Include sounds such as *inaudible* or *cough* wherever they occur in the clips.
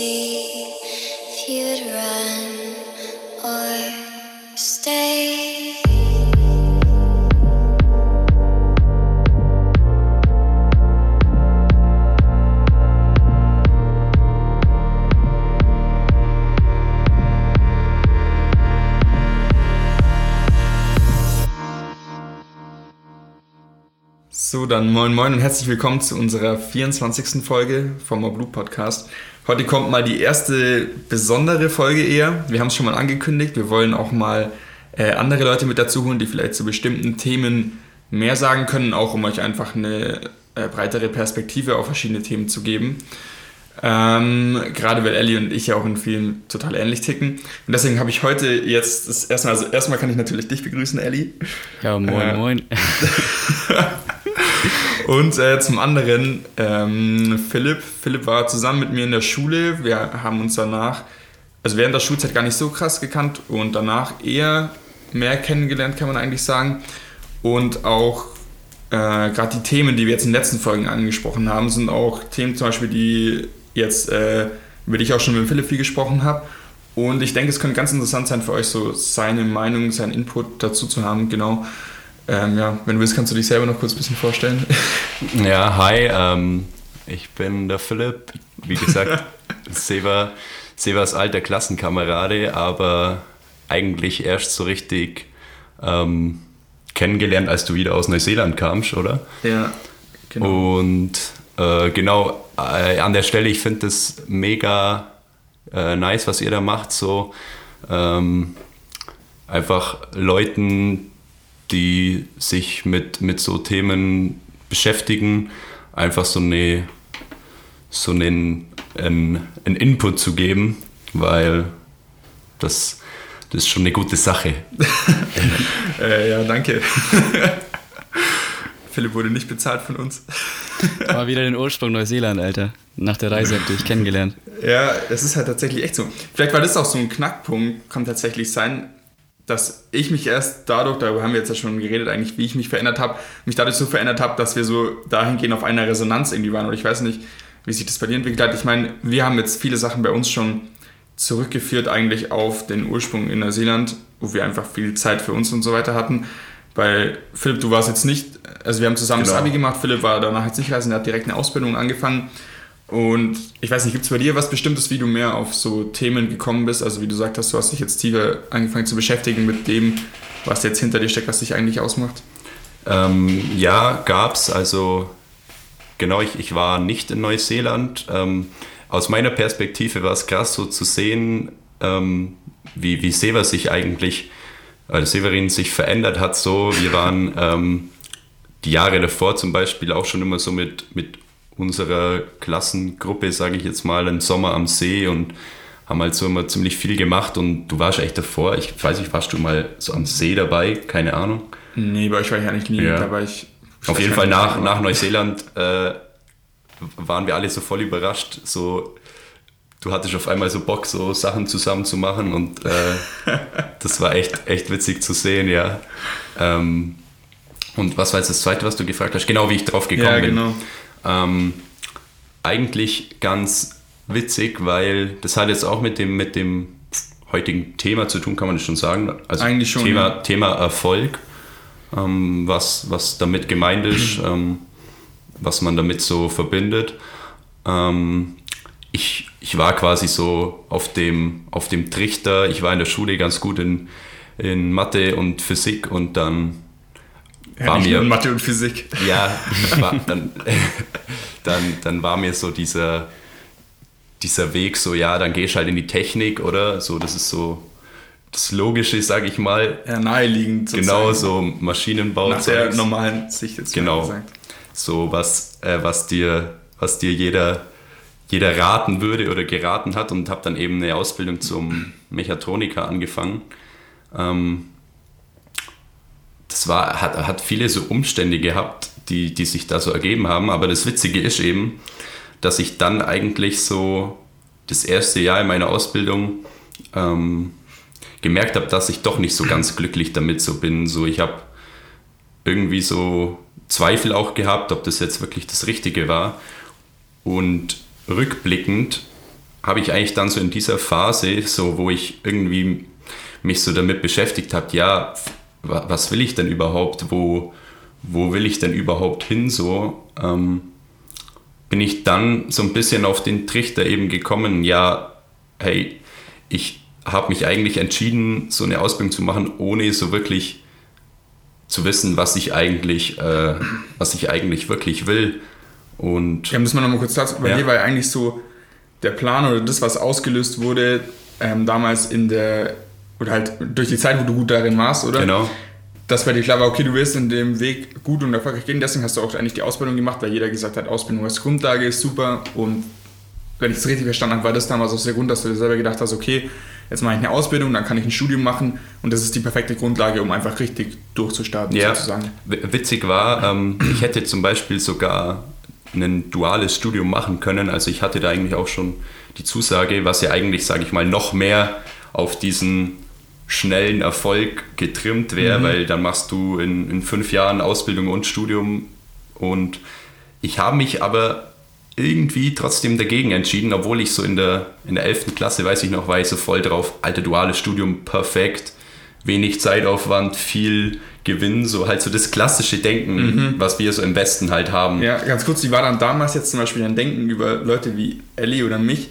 see if you'd run dann moin moin und herzlich willkommen zu unserer 24. Folge vom Blue Podcast. Heute kommt mal die erste besondere Folge eher. Wir haben es schon mal angekündigt. Wir wollen auch mal äh, andere Leute mit dazu holen, die vielleicht zu bestimmten Themen mehr sagen können, auch um euch einfach eine äh, breitere Perspektive auf verschiedene Themen zu geben. Ähm, gerade weil Ellie und ich ja auch in vielen total ähnlich ticken. Und deswegen habe ich heute jetzt das erstmal, also erstmal kann ich natürlich dich begrüßen, Ellie. Ja, moin, Äh, moin. *laughs* Und äh, zum anderen ähm, Philipp. Philipp war zusammen mit mir in der Schule. Wir haben uns danach, also während der Schulzeit gar nicht so krass gekannt und danach eher mehr kennengelernt, kann man eigentlich sagen. Und auch äh, gerade die Themen, die wir jetzt in den letzten Folgen angesprochen haben, sind auch Themen zum Beispiel, die jetzt, äh, über die ich auch schon mit Philipp viel gesprochen habe. Und ich denke, es könnte ganz interessant sein für euch, so seine Meinung, seinen Input dazu zu haben. Genau. Ähm, ja, wenn du willst, kannst du dich selber noch kurz ein bisschen vorstellen. *laughs* Ja, hi, ähm, ich bin der Philipp. Wie gesagt, *laughs* Seva, Sevas alter Klassenkamerade, aber eigentlich erst so richtig ähm, kennengelernt, als du wieder aus Neuseeland kamst, oder? Ja, genau. Und äh, genau, äh, an der Stelle, ich finde das mega äh, nice, was ihr da macht. So ähm, einfach Leuten, die sich mit, mit so Themen beschäftigen, einfach so eine so einen, einen, einen Input zu geben, weil das, das ist schon eine gute Sache. *laughs* Äh, ja, danke. *laughs* Philipp wurde nicht bezahlt von uns. *laughs* Mal wieder den Ursprung Neuseeland, Alter. Nach der Reise habt ihr dich kennengelernt. Ja, es ist halt tatsächlich echt so. Vielleicht war das auch so ein Knackpunkt, kann tatsächlich sein, dass ich mich erst dadurch, darüber haben wir jetzt ja schon geredet, eigentlich, wie ich mich verändert habe, mich dadurch so verändert habe, dass wir so dahingehend auf einer Resonanz irgendwie waren. Und ich weiß nicht, wie sich das bei dir entwickelt hat. Ich meine, wir haben jetzt viele Sachen bei uns schon zurückgeführt eigentlich auf den Ursprung in Neuseeland, wo wir einfach viel Zeit für uns und so weiter hatten. Weil Philipp, du warst jetzt nicht, also wir haben zusammen das Genau. Abi gemacht, Philipp war danach jetzt nicht reisen, er hat direkt eine Ausbildung angefangen. Und ich weiß nicht, gibt es bei dir was Bestimmtes, wie du mehr auf so Themen gekommen bist? Also wie du gesagt hast, du hast dich jetzt tiefer angefangen zu beschäftigen mit dem, was jetzt hinter dir steckt, was dich eigentlich ausmacht. Ähm, ja, gab's. Also genau, ich, ich war nicht in Neuseeland. Ähm, aus meiner Perspektive war es krass, so zu sehen, ähm, wie, wie Sever sich eigentlich, also Severin sich verändert hat. So, wir waren ähm, die Jahre davor zum Beispiel auch schon immer so mit, mit unserer Klassengruppe, sage ich jetzt mal, einen Sommer am See und haben halt so immer ziemlich viel gemacht und du warst echt davor. Ich weiß nicht, warst du mal so am See dabei? Keine Ahnung. Nee, bei euch war ich eigentlich nie, Ja. da war ich... Auf jeden Fall nach, nach Neuseeland äh, waren wir alle so voll überrascht. So, du hattest auf einmal so Bock, so Sachen zusammen zu machen und äh, *laughs* das war echt, echt witzig zu sehen, ja. Ähm, und was war jetzt das zweite, was du gefragt hast? Genau, wie ich drauf gekommen Ja, bin. genau. Ähm, eigentlich ganz witzig, weil das hat jetzt auch mit dem, mit dem heutigen Thema zu tun, kann man das schon sagen. Also Eigentlich schon, Thema, ja. Thema Erfolg, ähm, was, was damit gemeint ist, *clears throat* ähm, was man damit so verbindet. Ähm, ich, ich war quasi so auf dem, auf dem Trichter, ich war in der Schule ganz gut in, in Mathe und Physik und dann Ja, war mir Mathe und Physik. ja, *laughs* war, dann, *laughs* dann, dann war mir so dieser, dieser Weg so, ja, dann gehst halt in die Technik, oder? So, das ist so das Logische, sag ich mal. Ja, naheliegend Genau, sozusagen. so Maschinenbau. Nach der normalen Sicht jetzt Genau. So, was, äh, was dir, was dir jeder, jeder raten würde oder geraten hat und habe dann eben eine Ausbildung zum Mechatroniker angefangen. Ähm, das war, hat, hat viele so Umstände gehabt, die, die sich da so ergeben haben. Aber das Witzige ist eben, dass ich dann eigentlich so das erste Jahr in meiner Ausbildung ähm, gemerkt habe, dass ich doch nicht so ganz glücklich damit so bin. So, ich habe irgendwie so Zweifel auch gehabt, ob das jetzt wirklich das Richtige war. Und rückblickend habe ich eigentlich dann so in dieser Phase, so wo ich irgendwie mich so damit beschäftigt habe, ja, was will ich denn überhaupt, wo, wo will ich denn überhaupt hin so, ähm, bin ich dann so ein bisschen auf den Trichter eben gekommen, ja, hey, ich habe mich eigentlich entschieden, so eine Ausbildung zu machen, ohne so wirklich zu wissen, was ich eigentlich, äh, was ich eigentlich wirklich will. Und ja, müssen wir nochmal kurz dazu, bei Ja. dir war ja eigentlich so der Plan oder das, was ausgelöst wurde, ähm, damals in der, oder halt durch die Zeit, wo du gut darin warst, oder? genau, Dass bei dir klar war, okay, du willst in dem Weg gut und erfolgreich gehen, deswegen hast du auch eigentlich die Ausbildung gemacht, weil jeder gesagt hat, Ausbildung als Grundlage ist super und wenn ich es richtig verstanden habe, war das damals auch der Grund, dass du dir selber gedacht hast, okay, jetzt mache ich eine Ausbildung, dann kann ich ein Studium machen und das ist die perfekte Grundlage, um einfach richtig durchzustarten, Ja, sozusagen. witzig war, ähm, ich hätte zum Beispiel sogar ein duales Studium machen können. Also ich hatte da eigentlich auch schon die Zusage, was ja eigentlich, sage ich mal, noch mehr auf diesen schnellen Erfolg getrimmt wäre, weil dann machst du in, in fünf Jahren Ausbildung und Studium und ich habe mich aber irgendwie trotzdem dagegen entschieden, obwohl ich so in der, in der 11. Klasse, weiß ich noch, war ich so voll drauf, alte duales Studium, perfekt, wenig Zeitaufwand, viel Gewinn, so halt so das klassische Denken, was wir so im Westen halt haben. Ja, ganz kurz, wie war dann damals jetzt zum Beispiel dein Denken über Leute wie Ellie oder mich,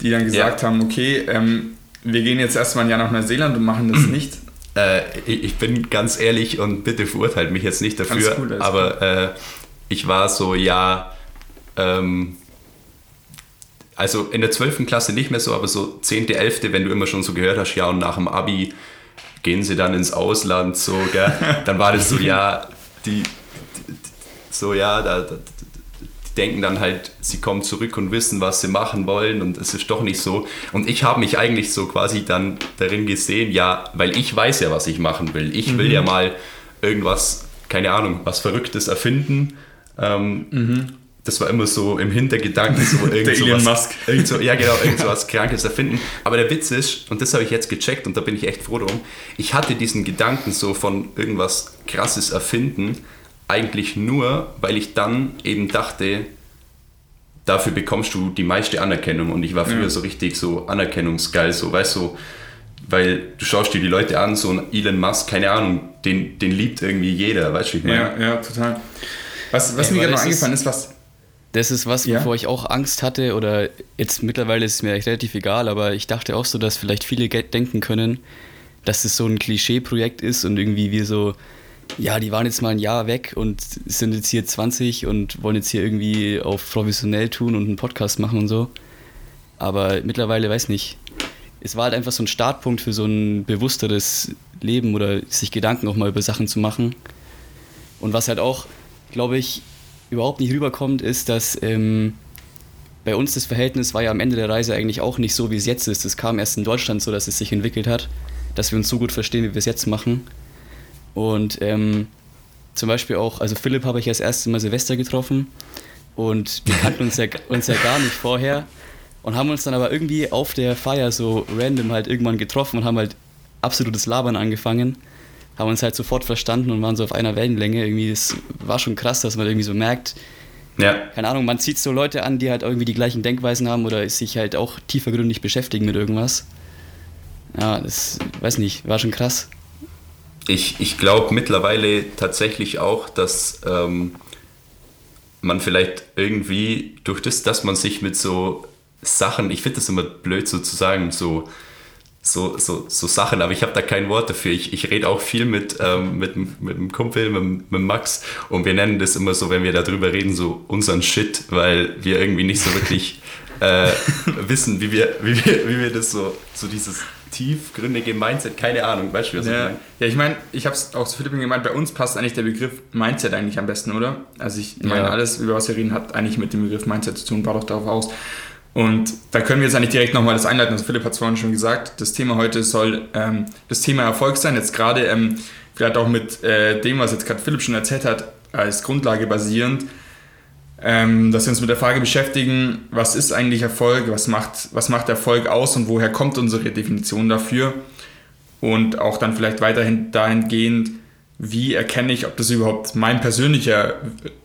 die dann gesagt Ja. haben, okay, ähm, wir gehen jetzt erstmal ein Jahr nach Neuseeland und machen das nicht. Äh, ich bin ganz ehrlich und bitte verurteilt mich jetzt nicht dafür, alles aber äh, ich war so, ja, ähm, also in der 12. Klasse nicht mehr so, aber so 10., 11., wenn du immer schon so gehört hast, ja, und nach dem Abi gehen sie dann ins Ausland, so, gell, dann war das so, ja, die, die so, ja, da, da, die denken dann halt, sie kommen zurück und wissen, was sie machen wollen und es ist doch nicht so. Und ich habe mich eigentlich so quasi dann darin gesehen, ja, weil ich weiß ja, was ich machen will. Ich will ja mal irgendwas, keine Ahnung, was Verrücktes erfinden. Ähm, Das war immer so im Hintergedanken, so *laughs* irgend Der so Elon was, Musk. Irgend so, ja, genau, irgend *laughs* so was Krankes erfinden. Aber der Witz ist, und das habe ich jetzt gecheckt und da bin ich echt froh drum, ich hatte diesen Gedanken so von irgendwas Krasses erfinden, eigentlich nur, weil ich dann eben dachte, dafür bekommst du die meiste Anerkennung. Und ich war früher Ja. so richtig so anerkennungsgeil, so, weißt du, weil du schaust dir die Leute an, so ein Elon Musk, keine Ahnung, den, den liebt irgendwie jeder, weißt du, wie ich meine? Ja, ja, total. Was, was Ja, mir gerade noch eingefallen ist, was. Das ist was, Ja. wovor ich auch Angst hatte oder jetzt mittlerweile ist es mir relativ egal, aber ich dachte auch so, dass vielleicht viele denken können, dass es so ein Klischee-Projekt ist und irgendwie wir so, ja, die waren jetzt mal ein Jahr weg und sind jetzt hier 20 und wollen jetzt hier irgendwie auf professionell tun und einen Podcast machen und so. Aber mittlerweile weiß nicht. Es war halt einfach so ein Startpunkt für so ein bewussteres Leben oder sich Gedanken auch mal über Sachen zu machen. Und was halt auch, glaube ich, überhaupt nicht rüberkommt, ist, dass ähm, bei uns das Verhältnis war ja am Ende der Reise eigentlich auch nicht so, wie es jetzt ist. Es kam erst in Deutschland so, dass es sich entwickelt hat, dass wir uns so gut verstehen, wie wir es jetzt machen. Und ähm, zum Beispiel auch, also Philipp habe ich ja das erste Mal Silvester getroffen und wir kannten uns ja, *laughs* uns ja gar nicht vorher und haben uns dann aber irgendwie auf der Feier so random halt irgendwann getroffen und haben halt absolutes Labern angefangen haben uns halt sofort verstanden und waren so auf einer Wellenlänge. Irgendwie, es war schon krass, dass man irgendwie so merkt, Ja, keine Ahnung, man zieht so Leute an, die halt irgendwie die gleichen Denkweisen haben oder sich halt auch tiefergründig beschäftigen mit irgendwas. Ja, das, weiß nicht, war schon krass. Ich, ich glaube mittlerweile tatsächlich auch, dass ähm, man vielleicht irgendwie durch das, dass man sich mit so Sachen, ich finde das immer blöd so zu sagen, so, so, so, so Sachen, aber ich habe da kein Wort dafür. Ich, ich rede auch viel mit, ähm, mit, mit einem Kumpel, mit, mit Max und wir nennen das immer so, wenn wir darüber reden, so unseren Shit, weil wir irgendwie nicht so wirklich *laughs* äh, wissen, wie wir, wie, wir, wie wir das so, so dieses tiefgründige Mindset, keine Ahnung, weißt du, was ich Ja, meine? ja, ich meine, ich habe es auch zu Philipp gemeint, bei uns passt eigentlich der Begriff Mindset eigentlich am besten, oder? Also ich meine, Ja. alles, über was wir reden, hat eigentlich mit dem Begriff Mindset zu tun, war doch darauf aus. Und da können wir jetzt eigentlich direkt nochmal das einleiten. Also Philipp hat es vorhin schon gesagt, das Thema heute soll ähm, das Thema Erfolg sein. Jetzt gerade ähm, vielleicht auch mit äh, dem, was jetzt gerade Philipp schon erzählt hat, als Grundlage basierend, ähm, dass wir uns mit der Frage beschäftigen, was ist eigentlich Erfolg, was macht, was macht Erfolg aus und woher kommt unsere Definition dafür? Und auch dann vielleicht weiterhin dahingehend, wie erkenne ich, ob das überhaupt mein persönlicher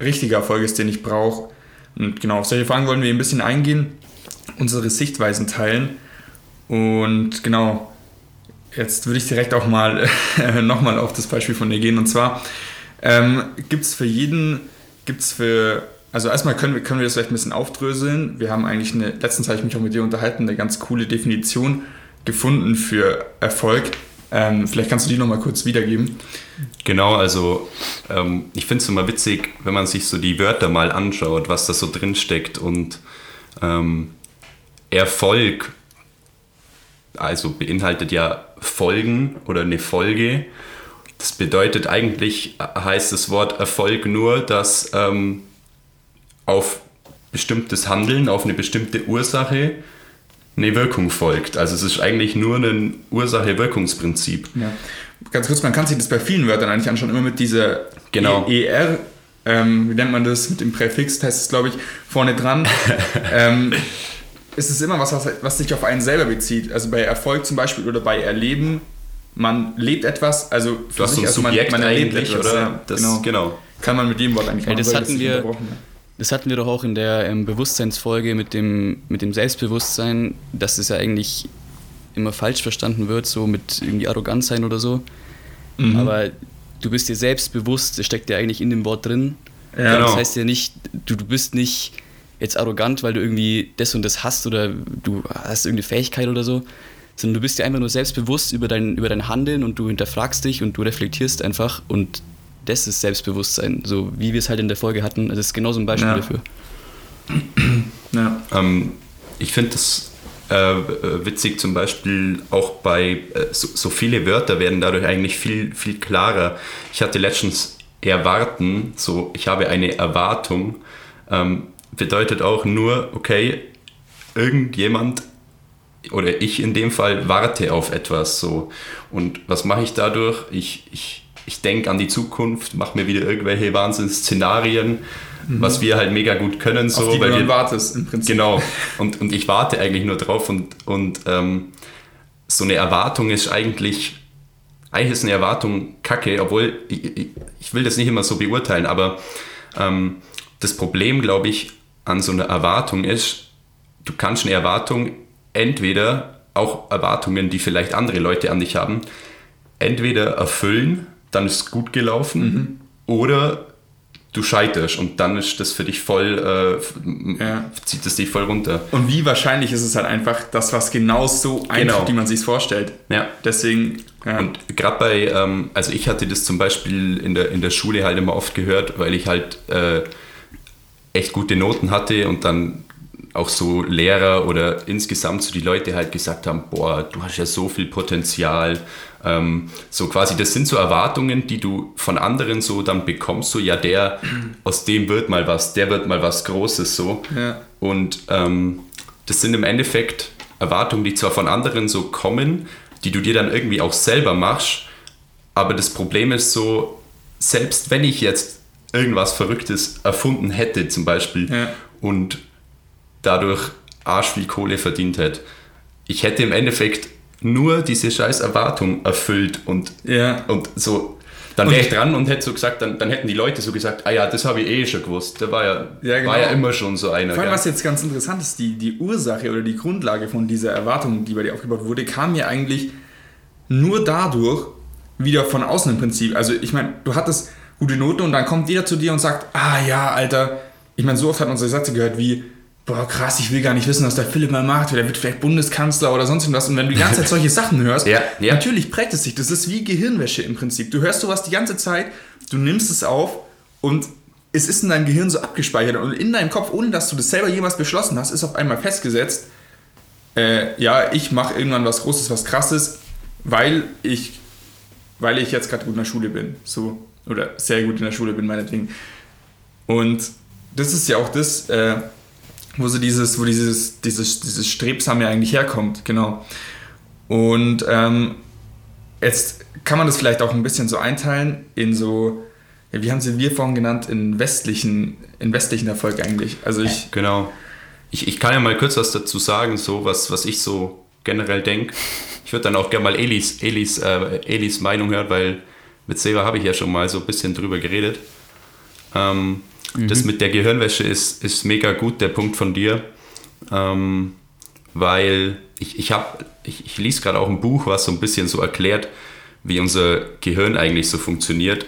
richtiger Erfolg ist, den ich brauche. Und genau auf solche Fragen wollen wir ein bisschen eingehen. Unsere Sichtweisen teilen. Und genau, jetzt würde ich direkt auch mal *laughs* nochmal auf das Beispiel von dir gehen. Und zwar ähm, gibt es für jeden, gibt es für, also erstmal können wir, können wir das vielleicht ein bisschen aufdröseln. Wir haben eigentlich eine, letztens habe ich mich auch mit dir unterhalten, eine ganz coole Definition gefunden für Erfolg. Ähm, vielleicht kannst du die nochmal kurz wiedergeben. Genau, also ähm, ich finde es immer witzig, wenn man sich so die Wörter mal anschaut, was da so drin steckt und ähm, Erfolg, also beinhaltet ja Folgen oder eine Folge. Das bedeutet eigentlich, heißt das Wort Erfolg nur, dass ähm, auf bestimmtes Handeln, auf eine bestimmte Ursache eine Wirkung folgt. Also es ist eigentlich nur ein Ursache-Wirkungsprinzip. Ja. Ganz kurz, man kann sich das bei vielen Wörtern eigentlich anschauen, immer mit dieser Genau. ER, ähm, wie nennt man das, mit dem Präfix, heißt es glaube ich, vorne dran. *laughs* ähm, ist es immer was, was, was sich auf einen selber bezieht. Also bei Erfolg zum Beispiel oder bei Erleben, man lebt etwas, also für Du hast so ein also man, Subjekt man erlebt etwas. oder? Ja, Das- genau. genau. Kann man mit dem Wort eigentlich Ja, machen, das hatten nicht wir-. Das hatten wir doch auch in der ähm, Bewusstseinsfolge mit dem, mit dem Selbstbewusstsein, dass es ja eigentlich immer falsch verstanden wird, so mit irgendwie arrogant sein oder so. Mhm. Aber du bist dir selbst bewusst, das steckt ja eigentlich in dem Wort drin. Ja, Das genau. heißt ja nicht, du, du bist nicht jetzt arrogant, weil du irgendwie das und das hast oder du hast irgendeine Fähigkeit oder so, sondern du bist dir einfach nur selbstbewusst über dein, über dein Handeln und du hinterfragst dich und du reflektierst einfach und das ist Selbstbewusstsein, so wie wir es halt in der Folge hatten. Das ist genau so ein Beispiel Ja. dafür. *clears throat* Ja. Ähm, ich finde das äh, witzig zum Beispiel auch bei äh, so, so viele Wörter werden dadurch eigentlich viel, viel klarer. Ich hatte letztens erwarten, so ich habe eine Erwartung, ähm, bedeutet auch nur, okay, irgendjemand oder ich in dem Fall warte auf etwas so. Und was mache ich dadurch? Ich, ich, ich denke an die Zukunft, mache mir wieder irgendwelche Wahnsinnsszenarien, was wir halt mega gut können. So, auf die weil du wir, wartest im Prinzip. Genau. Und, und ich warte eigentlich nur drauf und, und ähm, so eine Erwartung ist eigentlich, eigentlich ist eine Erwartung kacke, obwohl ich, ich, ich will das nicht immer so beurteilen, aber ähm, das Problem, glaube ich, an so einer Erwartung ist, du kannst eine Erwartung entweder auch Erwartungen, die vielleicht andere Leute an dich haben, entweder erfüllen, dann ist es gut gelaufen, oder du scheiterst und dann ist das für dich voll, äh, Ja. zieht es dich voll runter. Und wie wahrscheinlich ist es halt einfach das, was genau so eintritt, Genau. wie man sich vorstellt. Ja. Deswegen, ja. Und gerade bei, ähm, also ich hatte das zum Beispiel in der, in der Schule halt immer oft gehört, weil ich halt äh, echt gute Noten hatte und dann auch so Lehrer oder insgesamt so die Leute halt gesagt haben, boah, du hast ja so viel Potenzial. Ähm, so quasi, das sind so Erwartungen, die du von anderen so dann bekommst, so ja, der, aus dem wird mal was, der wird mal was Großes so. Ja. Und ähm, das sind im Endeffekt Erwartungen, die zwar von anderen so kommen, die du dir dann irgendwie auch selber machst, aber das Problem ist so, selbst wenn ich jetzt irgendwas Verrücktes erfunden hätte zum Beispiel Ja. und dadurch arsch viel Kohle verdient hätte, ich hätte im Endeffekt nur diese scheiß Erwartung erfüllt und, Ja. und so, dann wäre ich dran und hätte so gesagt, dann, dann hätten die Leute so gesagt, ah ja, das habe ich eh schon gewusst, der war ja, Ja, genau. war ja immer schon so einer. Vor allem, gell? was jetzt ganz interessant ist, die, die Ursache oder die Grundlage von dieser Erwartung, die bei dir aufgebaut wurde, kam ja eigentlich nur dadurch wieder von außen im Prinzip. Also ich meine, du hattest gute Noten und dann kommt jeder zu dir und sagt, ah ja, Alter, ich meine, so oft hat man so Sätze gehört wie, boah krass, ich will gar nicht wissen, was der Philipp mal macht, der wird vielleicht Bundeskanzler oder sonst irgendwas. Und wenn du die ganze Zeit solche *laughs* Sachen hörst, Ja, ja. natürlich prägt es sich. Das ist wie Gehirnwäsche im Prinzip. Du hörst sowas die ganze Zeit, du nimmst es auf und es ist in deinem Gehirn so abgespeichert und in deinem Kopf, ohne dass du das selber jemals beschlossen hast, ist auf einmal festgesetzt, äh, ja, ich mache irgendwann was Großes, was Krasses, weil ich, weil ich jetzt gerade gut in der Schule bin. So. Oder sehr gut in der Schule bin, meinetwegen. Und das ist ja auch das, äh, wo so dieses, wo dieses, dieses, dieses Strebsame eigentlich herkommt, genau. Und ähm, jetzt kann man das vielleicht auch ein bisschen so einteilen in so, ja, wie haben sie wir vorhin genannt, in westlichen, in westlichen Erfolg eigentlich. Also ich, Genau. Ich, ich kann ja mal kurz was dazu sagen, so was, was ich so generell denke. Ich würde dann auch gerne mal Elis, Elis, äh, Elis Meinung hören, weil mit Seva habe ich ja schon mal so ein bisschen drüber geredet. Ähm, Das mit der Gehirnwäsche ist, ist mega gut, der Punkt von dir. ähm, weil ich, ich habe, ich, ich lese gerade auch ein Buch, was so ein bisschen so erklärt, wie unser Gehirn eigentlich so funktioniert,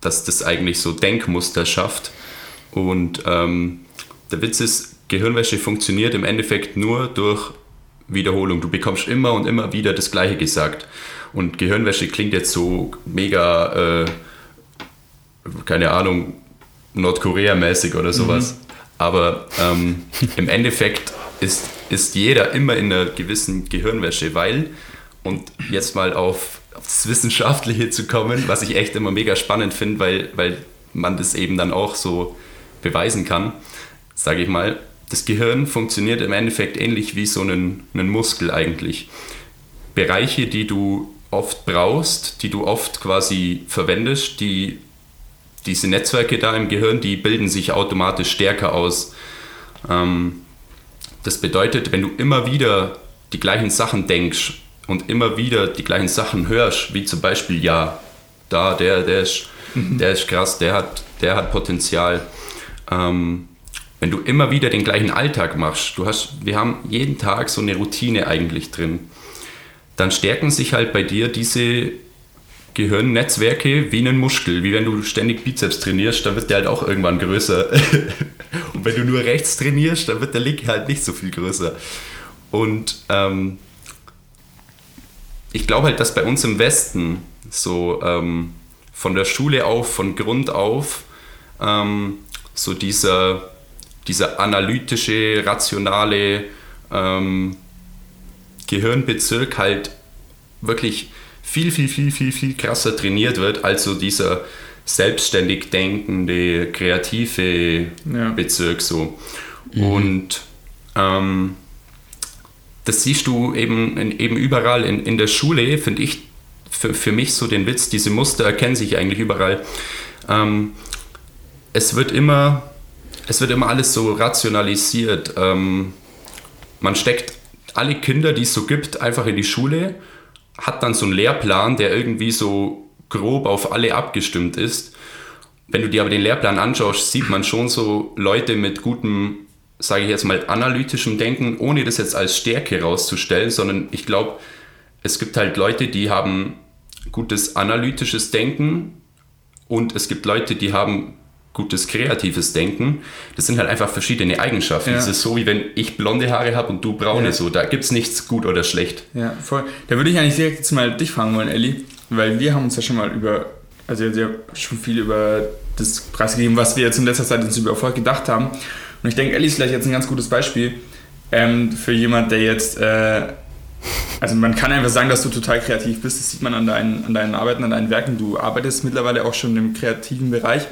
dass das eigentlich so Denkmuster schafft. Und ähm, der Witz ist, Gehirnwäsche funktioniert im Endeffekt nur durch Wiederholung. Du bekommst immer und immer wieder das Gleiche gesagt. Und Gehirnwäsche klingt jetzt so mega, äh, keine Ahnung, Nordkorea-mäßig oder sowas. Mhm. Aber ähm, im Endeffekt ist, ist jeder immer in einer gewissen Gehirnwäsche, weil, und jetzt mal auf, auf das Wissenschaftliche zu kommen, was ich echt immer mega spannend finde, weil, weil man das eben dann auch so beweisen kann, sage ich mal, das Gehirn funktioniert im Endeffekt ähnlich wie so ein, ein Muskel eigentlich. Bereiche, die du oft brauchst, die du oft quasi verwendest, die, diese Netzwerke da im Gehirn, die bilden sich automatisch stärker aus. Ähm, das bedeutet, wenn du immer wieder die gleichen Sachen denkst und immer wieder die gleichen Sachen hörst, wie zum Beispiel, ja, da, der, der ist, mhm. der ist krass, der hat, der hat Potenzial. Ähm, wenn du immer wieder den gleichen Alltag machst, du hast, wir haben jeden Tag so eine Routine eigentlich drin, dann stärken sich halt bei dir diese Gehirnnetzwerke wie ein Muskel. Wie wenn du ständig Bizeps trainierst, dann wird der halt auch irgendwann größer. *laughs* Und wenn du nur rechts trainierst, dann wird der linke halt nicht so viel größer. Und ähm, ich glaube halt, dass bei uns im Westen so ähm, von der Schule auf, von Grund auf, ähm, so dieser dieser analytische, rationale ähm, Gehirnbezirk halt wirklich viel, viel, viel, viel, viel krasser trainiert wird, als so dieser selbstständig denkende, kreative ja. Bezirk so. Mhm. Und ähm, das siehst du eben, in, eben überall in, in der Schule, finde ich für, für mich so den Witz, diese Muster erkennen sich eigentlich überall. Ähm, es wird immer es wird immer alles so rationalisiert. Ähm, man steckt alle Kinder, die es so gibt, einfach in die Schule, hat dann so einen Lehrplan, der irgendwie so grob auf alle abgestimmt ist. Wenn du dir aber den Lehrplan anschaust, sieht man schon so Leute mit gutem, sage ich jetzt mal, analytischem Denken, ohne das jetzt als Stärke herauszustellen, sondern ich glaube, es gibt halt Leute, die haben gutes analytisches Denken und es gibt Leute, die haben gutes kreatives Denken. Das sind halt einfach verschiedene Eigenschaften. Es ist so, wie wenn ich blonde Haare habe und du braune. Ja. So, da gibt es nichts gut oder schlecht. Ja, voll. Da würde ich eigentlich direkt jetzt mal dich fragen wollen, Elli, weil wir haben uns ja schon mal über, also ja schon viel über das preisgegeben, was wir jetzt in letzter Zeit uns über Erfolg gedacht haben. Und ich denke, Elli ist vielleicht jetzt ein ganz gutes Beispiel ähm, für jemand, der jetzt äh, also man kann einfach sagen, dass du total kreativ bist. Das sieht man an deinen, an deinen Arbeiten, an deinen Werken. Du arbeitest mittlerweile auch schon im kreativen Bereich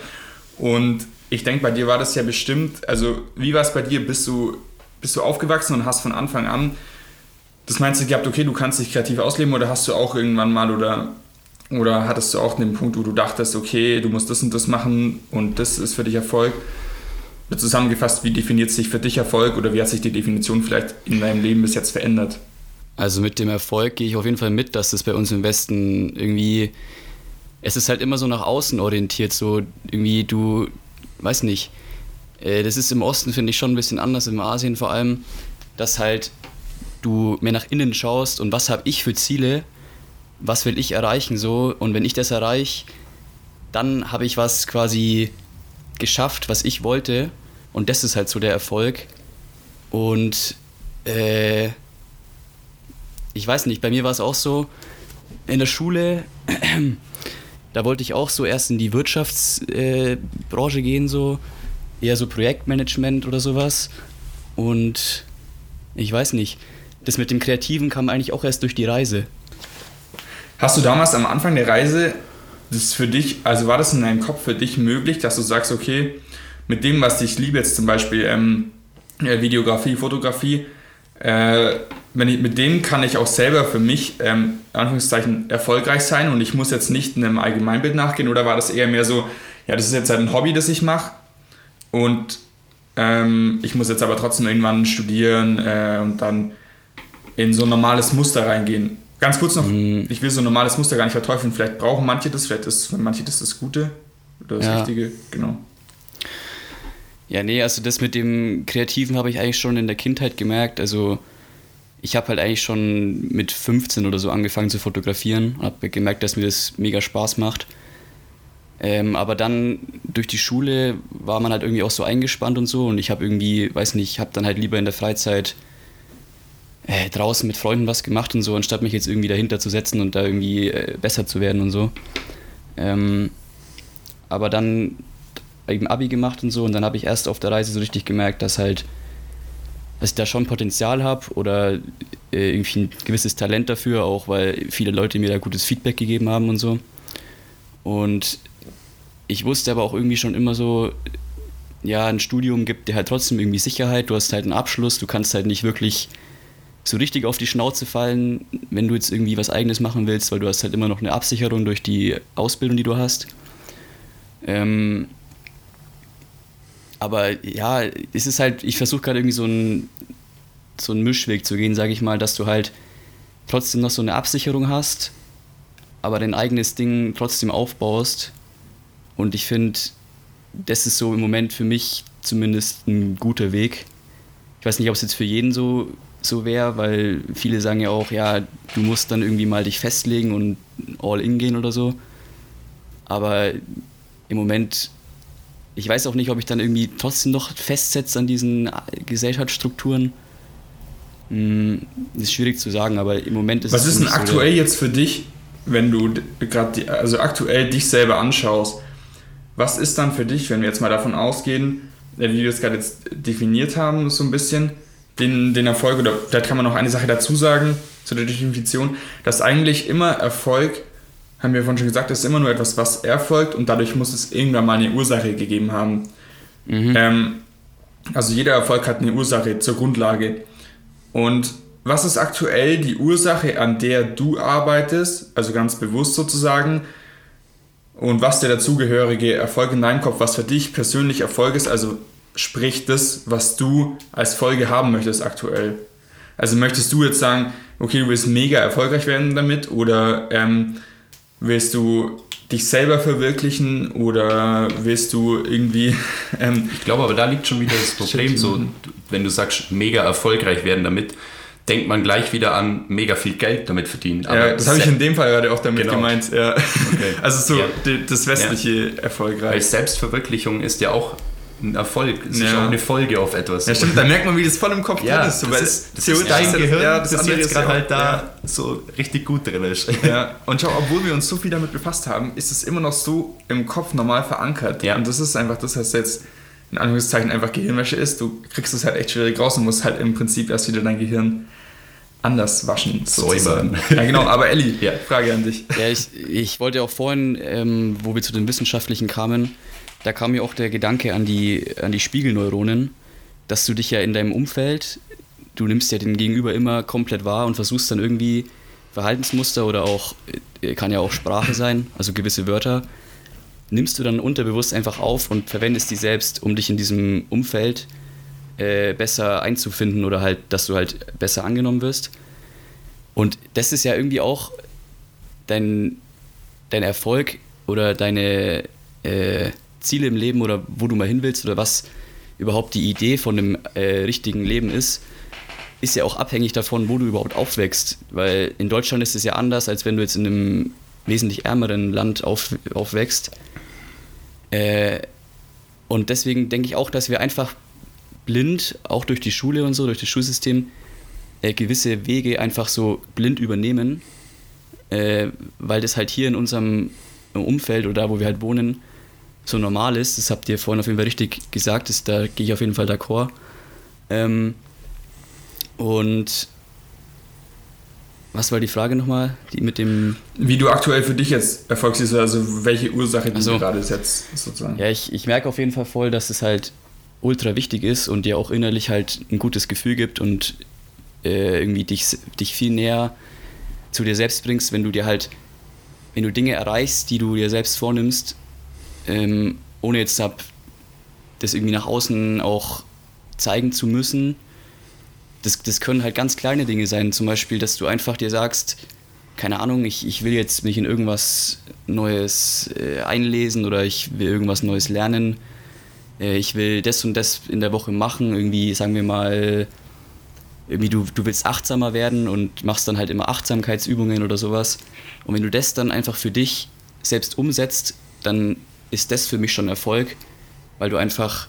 und ich denke, bei dir war das ja bestimmt, also wie war es bei dir? Bist du, bist du aufgewachsen und hast von Anfang an das meinst du gehabt, okay, du kannst dich kreativ ausleben oder hast du auch irgendwann mal oder, oder hattest du auch den Punkt, wo du dachtest, okay, du musst das und das machen und das ist für dich Erfolg? Zusammengefasst, wie definiert sich für dich Erfolg oder wie hat sich die Definition vielleicht in deinem Leben bis jetzt verändert? Also mit dem Erfolg gehe ich auf jeden Fall mit, dass es bei uns im Westen irgendwie es ist halt immer so nach außen orientiert, so irgendwie du, weiß nicht, äh, das ist im Osten, finde ich, schon ein bisschen anders, im Asien vor allem, dass halt du mehr nach innen schaust und was habe ich für Ziele, was will ich erreichen so. Und wenn ich das erreiche, dann habe ich was quasi geschafft, was ich wollte. Und das ist halt so der Erfolg. Und äh, ich weiß nicht, bei mir war es auch so, in der Schule *clears throat* da wollte ich auch so erst in die Wirtschaftsbranche äh, gehen, so eher so Projektmanagement oder sowas. Und ich weiß nicht, das mit dem Kreativen kam eigentlich auch erst durch die Reise. Hast du damals am Anfang der Reise das für dich, also war das in deinem Kopf für dich möglich, dass du sagst, okay, mit dem, was ich liebe, jetzt zum Beispiel ähm, Videografie, Fotografie, äh, ich, mit dem kann ich auch selber für mich, ähm, Anführungszeichen, erfolgreich sein und ich muss jetzt nicht einem Allgemeinbild nachgehen oder war das eher mehr so, ja, das ist jetzt halt ein Hobby, das ich mache und ähm, ich muss jetzt aber trotzdem irgendwann studieren äh, und dann in so ein normales Muster reingehen. Ganz kurz noch, mhm. ich will so ein normales Muster gar nicht verteufeln, vielleicht brauchen manche das, vielleicht ist für manche das das Gute oder das ja. Richtige, genau. Ja, nee, also das mit dem Kreativen habe ich eigentlich schon in der Kindheit gemerkt. Also ich habe halt eigentlich schon mit 15 oder so angefangen zu fotografieren. Habe gemerkt, dass mir das mega Spaß macht. Ähm, aber dann durch die Schule war man halt irgendwie auch so eingespannt und so. Und ich habe irgendwie, weiß nicht, ich habe dann halt lieber in der Freizeit äh, draußen mit Freunden was gemacht und so, anstatt mich jetzt irgendwie dahinter zu setzen und da irgendwie äh, besser zu werden und so. Ähm, aber dann eben Abi gemacht und so und dann habe ich erst auf der Reise so richtig gemerkt, dass halt, dass ich da schon Potenzial habe oder äh, irgendwie ein gewisses Talent dafür, auch weil viele Leute mir da gutes Feedback gegeben haben und so. Und ich wusste aber auch irgendwie schon immer so, ja, ein Studium gibt dir halt trotzdem irgendwie Sicherheit, du hast halt einen Abschluss, du kannst halt nicht wirklich so richtig auf die Schnauze fallen, wenn du jetzt irgendwie was eigenes machen willst, weil du hast halt immer noch eine Absicherung durch die Ausbildung, die du hast. Ähm, aber ja, es ist halt, ich versuche gerade irgendwie so einen, so Mischweg zu gehen, sage ich mal, dass du halt trotzdem noch so eine Absicherung hast, aber dein eigenes Ding trotzdem aufbaust. Und ich finde, das ist so im Moment für mich zumindest ein guter Weg. Ich weiß nicht, ob es jetzt für jeden so, so wäre, weil viele sagen ja auch, ja, du musst dann irgendwie mal dich festlegen und all in gehen oder so. Aber im Moment ich weiß auch nicht, ob ich dann irgendwie trotzdem noch festsetze an diesen Gesellschaftsstrukturen. Hm, ist schwierig zu sagen, aber im Moment ist Was es. ist denn aktuell so jetzt für dich, wenn du gerade, also aktuell dich selber anschaust? Was ist dann für dich, wenn wir jetzt mal davon ausgehen, äh, wie wir es gerade jetzt definiert haben, so ein bisschen, den, den Erfolg, oder da kann man noch eine Sache dazu sagen, zu der Definition, dass eigentlich immer Erfolg haben wir vorhin schon gesagt, das ist immer nur etwas, was erfolgt und dadurch muss es irgendwann mal eine Ursache gegeben haben. Mhm. Ähm, also jeder Erfolg hat eine Ursache zur Grundlage. Und was ist aktuell die Ursache, an der du arbeitest, also ganz bewusst sozusagen, und was der dazugehörige Erfolg in deinem Kopf, was für dich persönlich Erfolg ist, also sprich das, was du als Folge haben möchtest aktuell. Also möchtest du jetzt sagen, okay, du willst mega erfolgreich werden damit oder ähm, Willst du dich selber verwirklichen oder willst du irgendwie. *laughs* Ähm ich glaube aber, da liegt schon wieder das Problem. so, wenn du sagst, mega erfolgreich werden damit, denkt man gleich wieder an mega viel Geld damit verdienen. Aber ja, das habe ich in dem Fall gerade auch damit genau. gemeint. Ja. Okay. *laughs* Also so ja. das westliche ja. erfolgreich. Weil Selbstverwirklichung ist ja auch ein Erfolg. Es ja. ist auch eine Folge auf etwas. Ja, stimmt, da merkt man, wie das voll im Kopf ja, drin ist. So, das, ist das ist dein Gehirn, ja, das, das jetzt gerade halt da ja. so richtig gut drin ist. Ja, und schau, obwohl wir uns so viel damit befasst haben, ist es immer noch so im Kopf normal verankert. Ja. Und das ist einfach das, was jetzt in Anführungszeichen einfach Gehirnwäsche ist. Du kriegst es halt echt schwierig raus und musst halt im Prinzip erst wieder dein Gehirn anders waschen. Säubern. Ja, genau. Aber Elli, ja. Frage an dich. Ja, ich, ich wollte auch vorhin, ähm, wo wir zu den Wissenschaftlichen kamen, da kam mir auch der Gedanke an die, an die Spiegelneuronen, dass du dich ja in deinem Umfeld, du nimmst ja den Gegenüber immer komplett wahr und versuchst dann irgendwie Verhaltensmuster oder auch, äh, kann ja auch Sprache sein, also gewisse Wörter, nimmst du dann unterbewusst einfach auf und verwendest die selbst, um dich in diesem Umfeld äh, besser einzufinden oder halt, dass du halt besser angenommen wirst. Und das ist ja irgendwie auch dein, dein Erfolg oder deine äh, Ziele im Leben oder wo du mal hin willst oder was überhaupt die Idee von dem äh, richtigen Leben ist, ist ja auch abhängig davon, wo du überhaupt aufwächst. Weil in Deutschland ist es ja anders, als wenn du jetzt in einem wesentlich ärmeren Land auf, aufwächst. Äh, und deswegen denke ich auch, dass wir einfach blind, auch durch die Schule und so, durch das Schulsystem, äh, gewisse Wege einfach so blind übernehmen, äh, weil das halt hier in unserem Umfeld oder da, wo wir halt wohnen, so normal ist. Das habt ihr vorhin auf jeden Fall richtig gesagt, das, da gehe ich auf jeden Fall d'accord. Ähm, und was war die Frage nochmal? Die mit dem. Wie du aktuell für dich jetzt Erfolg siehst, also welche Ursache du so. gerade setzt, sozusagen. Ja, ich, ich merke auf jeden Fall voll, dass es halt ultra wichtig ist und dir auch innerlich halt ein gutes Gefühl gibt und äh, irgendwie dich, dich viel näher zu dir selbst bringst, wenn du dir halt, wenn du Dinge erreichst, die du dir selbst vornimmst ähm, ohne jetzt ab, das irgendwie nach außen auch zeigen zu müssen. Das, das können halt ganz kleine Dinge sein. Zum Beispiel, dass du einfach dir sagst, keine Ahnung, ich, ich will jetzt mich in irgendwas Neues äh, einlesen oder ich will irgendwas Neues lernen. äh, ich will das und das in der Woche machen, irgendwie, sagen wir mal, irgendwie du, du willst achtsamer werden und machst dann halt immer Achtsamkeitsübungen oder sowas. Und wenn du das dann einfach für dich selbst umsetzt, dann ist das für mich schon Erfolg, weil du einfach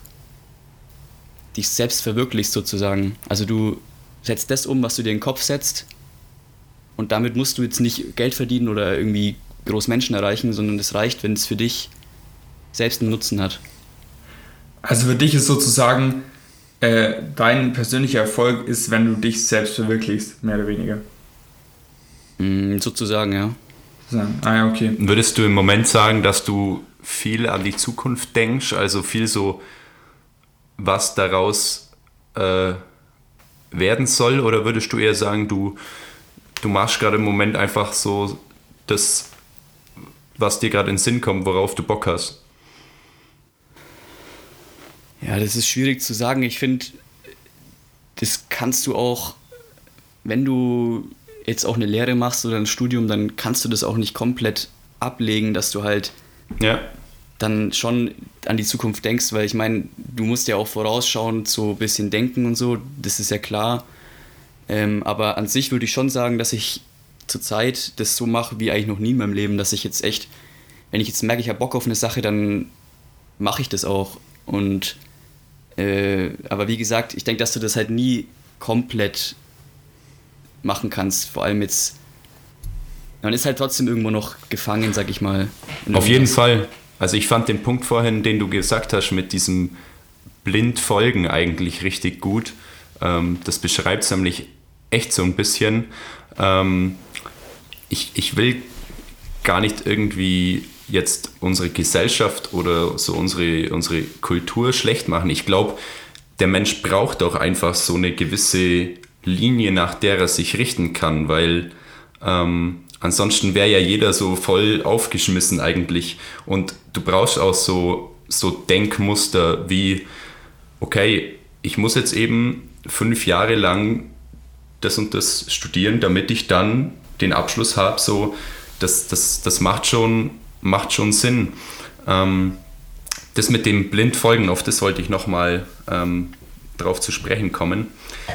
dich selbst verwirklichst sozusagen. Also du setzt das um, was du dir in den Kopf setzt und damit musst du jetzt nicht Geld verdienen oder irgendwie groß Menschen erreichen, sondern es reicht, wenn es für dich selbst einen Nutzen hat. Also für dich ist sozusagen äh, dein persönlicher Erfolg ist, wenn du dich selbst verwirklichst, mehr oder weniger. Mm, sozusagen, ja. Sozusagen. Ah ja, okay. Würdest du im Moment sagen, dass du viel an die Zukunft denkst, also viel so, was daraus äh, werden soll, oder würdest du eher sagen, du, du machst gerade im Moment einfach so das, was dir gerade in den Sinn kommt, worauf du Bock hast? Ja, das ist schwierig zu sagen. Ich finde, das kannst du auch, wenn du jetzt auch eine Lehre machst oder ein Studium, dann kannst du das auch nicht komplett ablegen, dass du halt Ja. dann schon an die Zukunft denkst, weil ich meine, du musst ja auch vorausschauen, so ein bisschen denken und so, das ist ja klar. Ähm, aber an sich würde ich schon sagen, dass ich zurzeit das so mache wie eigentlich noch nie in meinem Leben, dass ich jetzt echt, wenn ich jetzt merke, ich habe Bock auf eine Sache, dann mache ich das auch. Und äh, aber wie gesagt, ich denke, dass du das halt nie komplett machen kannst. Vor allem jetzt, man ist halt trotzdem irgendwo noch gefangen, sag ich mal. Auf jeden. Fall. Also ich fand den Punkt vorhin, den du gesagt hast, mit diesem blind folgen eigentlich richtig gut. Ähm, das beschreibt es nämlich echt so ein bisschen. Ähm, ich, ich will gar nicht irgendwie jetzt unsere Gesellschaft oder so unsere, unsere Kultur schlecht machen. Ich glaube, der Mensch braucht auch einfach so eine gewisse Linie, nach der er sich richten kann, weil ähm, ansonsten wäre ja jeder so voll aufgeschmissen eigentlich. Und du brauchst auch so, so Denkmuster wie, okay, ich muss jetzt eben fünf Jahre lang das und das studieren, damit ich dann den Abschluss habe. So, das, das, das macht, schon, macht schon Sinn. Ähm, das mit dem Blindfolgen, auf das wollte ich nochmal ähm, drauf zu sprechen kommen.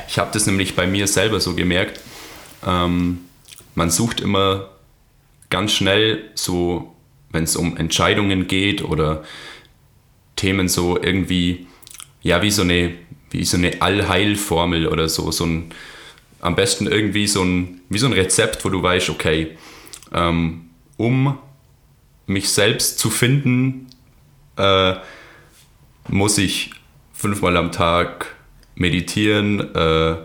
Ich habe das nämlich bei mir selber so gemerkt. Ähm, man sucht immer ganz schnell so, wenn es um Entscheidungen geht oder Themen so irgendwie, ja, wie so eine, wie so eine Allheilformel oder so, so ein, am besten irgendwie so ein, wie so ein Rezept, wo du weißt, okay, ähm, um mich selbst zu finden, äh, muss ich fünfmal am Tag meditieren, äh,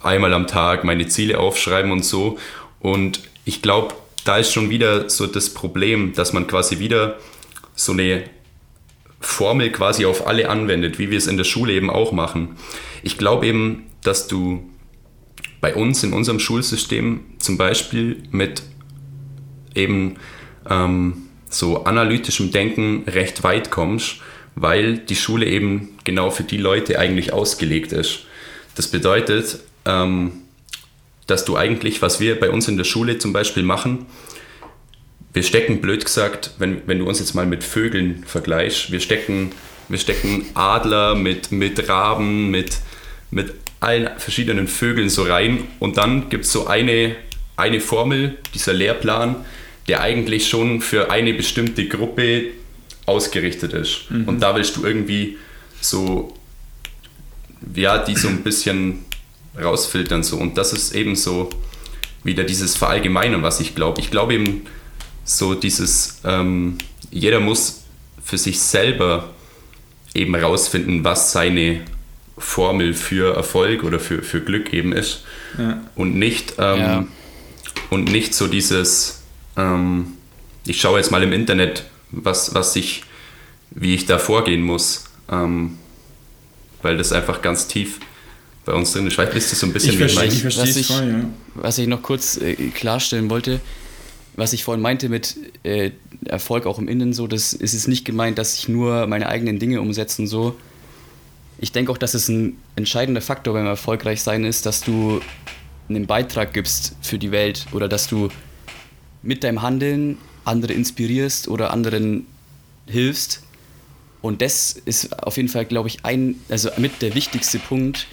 einmal am Tag meine Ziele aufschreiben und so. Und ich glaube, da ist schon wieder so das Problem, dass man quasi wieder so eine Formel quasi auf alle anwendet, wie wir es in der Schule eben auch machen. Ich glaube eben, dass du bei uns in unserem Schulsystem zum Beispiel mit eben ähm, so analytischem Denken recht weit kommst, weil die Schule eben genau für die Leute eigentlich ausgelegt ist. Das bedeutet, ähm, dass du eigentlich, was wir bei uns in der Schule zum Beispiel machen, wir stecken, blöd gesagt, wenn, wenn du uns jetzt mal mit Vögeln vergleichst, wir stecken, wir stecken Adler mit, mit Raben, mit, mit allen verschiedenen Vögeln so rein und dann gibt es so eine, eine Formel, dieser Lehrplan, der eigentlich schon für eine bestimmte Gruppe ausgerichtet ist. Und da willst du irgendwie so, ja, die so ein *clears throat* bisschen rausfiltern so. Und das ist eben so wieder dieses Verallgemeinern, was ich glaube. Ich glaube eben so dieses, ähm, jeder muss für sich selber eben rausfinden, was seine Formel für Erfolg oder für, für Glück eben ist. Ja. Und nicht, ähm, Ja. und nicht so dieses, ähm, ich schaue jetzt mal im Internet, was, was ich, wie ich da vorgehen muss. Ähm, weil das einfach ganz tief bei uns drin ist. Vielleicht ist das so ein bisschen Ich wie verstehe, ich verstehe was ich- voll, ja. Was ich noch kurz äh, klarstellen wollte, was ich vorhin meinte mit äh, Erfolg auch im Innen, so, das ist es nicht gemeint, dass ich nur meine eigenen Dinge umsetze und so. Ich denke auch, dass es ein entscheidender Faktor beim erfolgreich sein ist, dass du einen Beitrag gibst für die Welt oder dass du mit deinem Handeln andere inspirierst oder anderen hilfst. Und das ist auf jeden Fall, glaube ich, ein, also mit der wichtigste Punkt,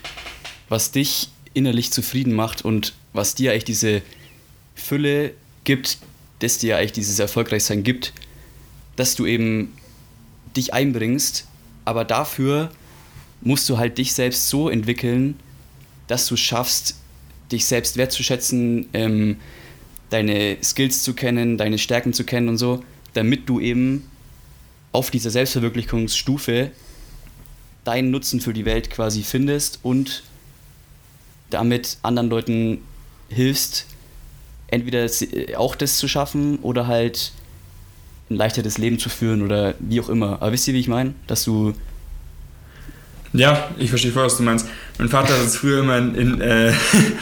was dich innerlich zufrieden macht und was dir eigentlich diese Fülle gibt, das dir eigentlich dieses Erfolgreichsein gibt, dass du eben dich einbringst, aber dafür musst du halt dich selbst so entwickeln, dass du schaffst, dich selbst wertzuschätzen, ähm, deine Skills zu kennen, deine Stärken zu kennen und so, damit du eben auf dieser Selbstverwirklichungsstufe deinen Nutzen für die Welt quasi findest und damit anderen Leuten hilfst, entweder auch das zu schaffen oder halt ein leichteres Leben zu führen oder wie auch immer. Aber wisst ihr, wie ich meine? Dass du. Ja, ich verstehe voll, was du meinst. Mein Vater hat es früher immer in, in, äh,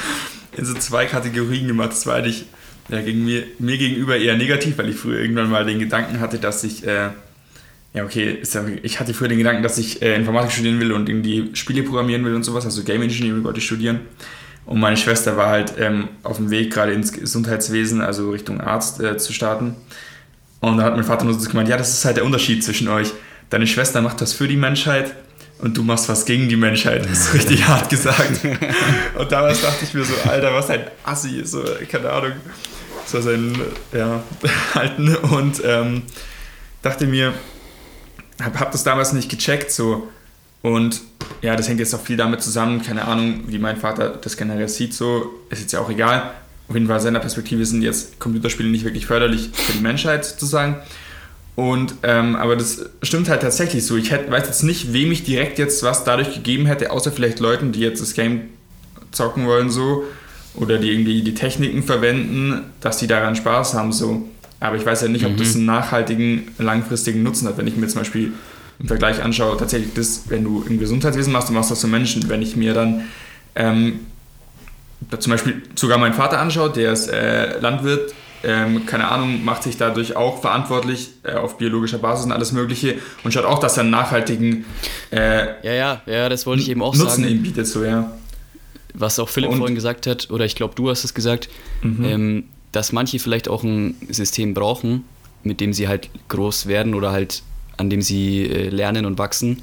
*laughs* in, so zwei Kategorien gemacht. Das war eigentlich ja, gegen mir, mir gegenüber eher negativ, weil ich früher irgendwann mal den Gedanken hatte, dass ich. Äh, ja, okay, ja, ich hatte früher den Gedanken, dass ich äh, Informatik studieren will und irgendwie Spiele programmieren will und sowas, also Game Engineering wollte ich studieren. Und meine Schwester war halt ähm, auf dem Weg, gerade ins Gesundheitswesen, also Richtung Arzt äh, zu starten. Und da hat mein Vater nur so gemeint, ja, das ist halt der Unterschied zwischen euch. Deine Schwester macht was für die Menschheit und du machst was gegen die Menschheit. Das ist richtig hart gesagt. *laughs* Und damals dachte ich mir so, Alter, was ein Assi, so, keine Ahnung, so sein, ja, *laughs* halten. Und ähm, dachte mir, hab, hab das damals nicht gecheckt, so. Und ja, das hängt jetzt auch viel damit zusammen, keine Ahnung, wie mein Vater das generell sieht, so, ist jetzt ja auch egal. Auf jeden Fall seiner Perspektive sind jetzt Computerspiele nicht wirklich förderlich für die Menschheit sozusagen. Und, ähm, aber das stimmt halt tatsächlich so. Ich hätte, weiß jetzt nicht, wem ich direkt jetzt was dadurch gegeben hätte, außer vielleicht Leuten, die jetzt das Game zocken wollen, so. Oder die irgendwie die Techniken verwenden, dass die daran Spaß haben, so. Aber ich weiß ja nicht, ob mhm. das einen nachhaltigen, langfristigen Nutzen hat. Wenn ich mir zum Beispiel im Vergleich anschaue, tatsächlich das, wenn du im Gesundheitswesen machst, du machst das für Menschen. Wenn ich mir dann ähm, zum Beispiel sogar meinen Vater anschaut, der ist äh, Landwirt, ähm, keine Ahnung, macht sich dadurch auch verantwortlich äh, auf biologischer Basis und alles Mögliche und schaut auch, dass er einen nachhaltigen äh, ja, ja, ja, das wollte ich eben auch Nutzen sagen. ihm bietet, so, ja. Was auch Philipp und, vorhin gesagt hat, oder ich glaube, du hast es gesagt, mhm. ähm, dass manche vielleicht auch ein System brauchen, mit dem sie halt groß werden oder halt an dem sie äh, lernen und wachsen.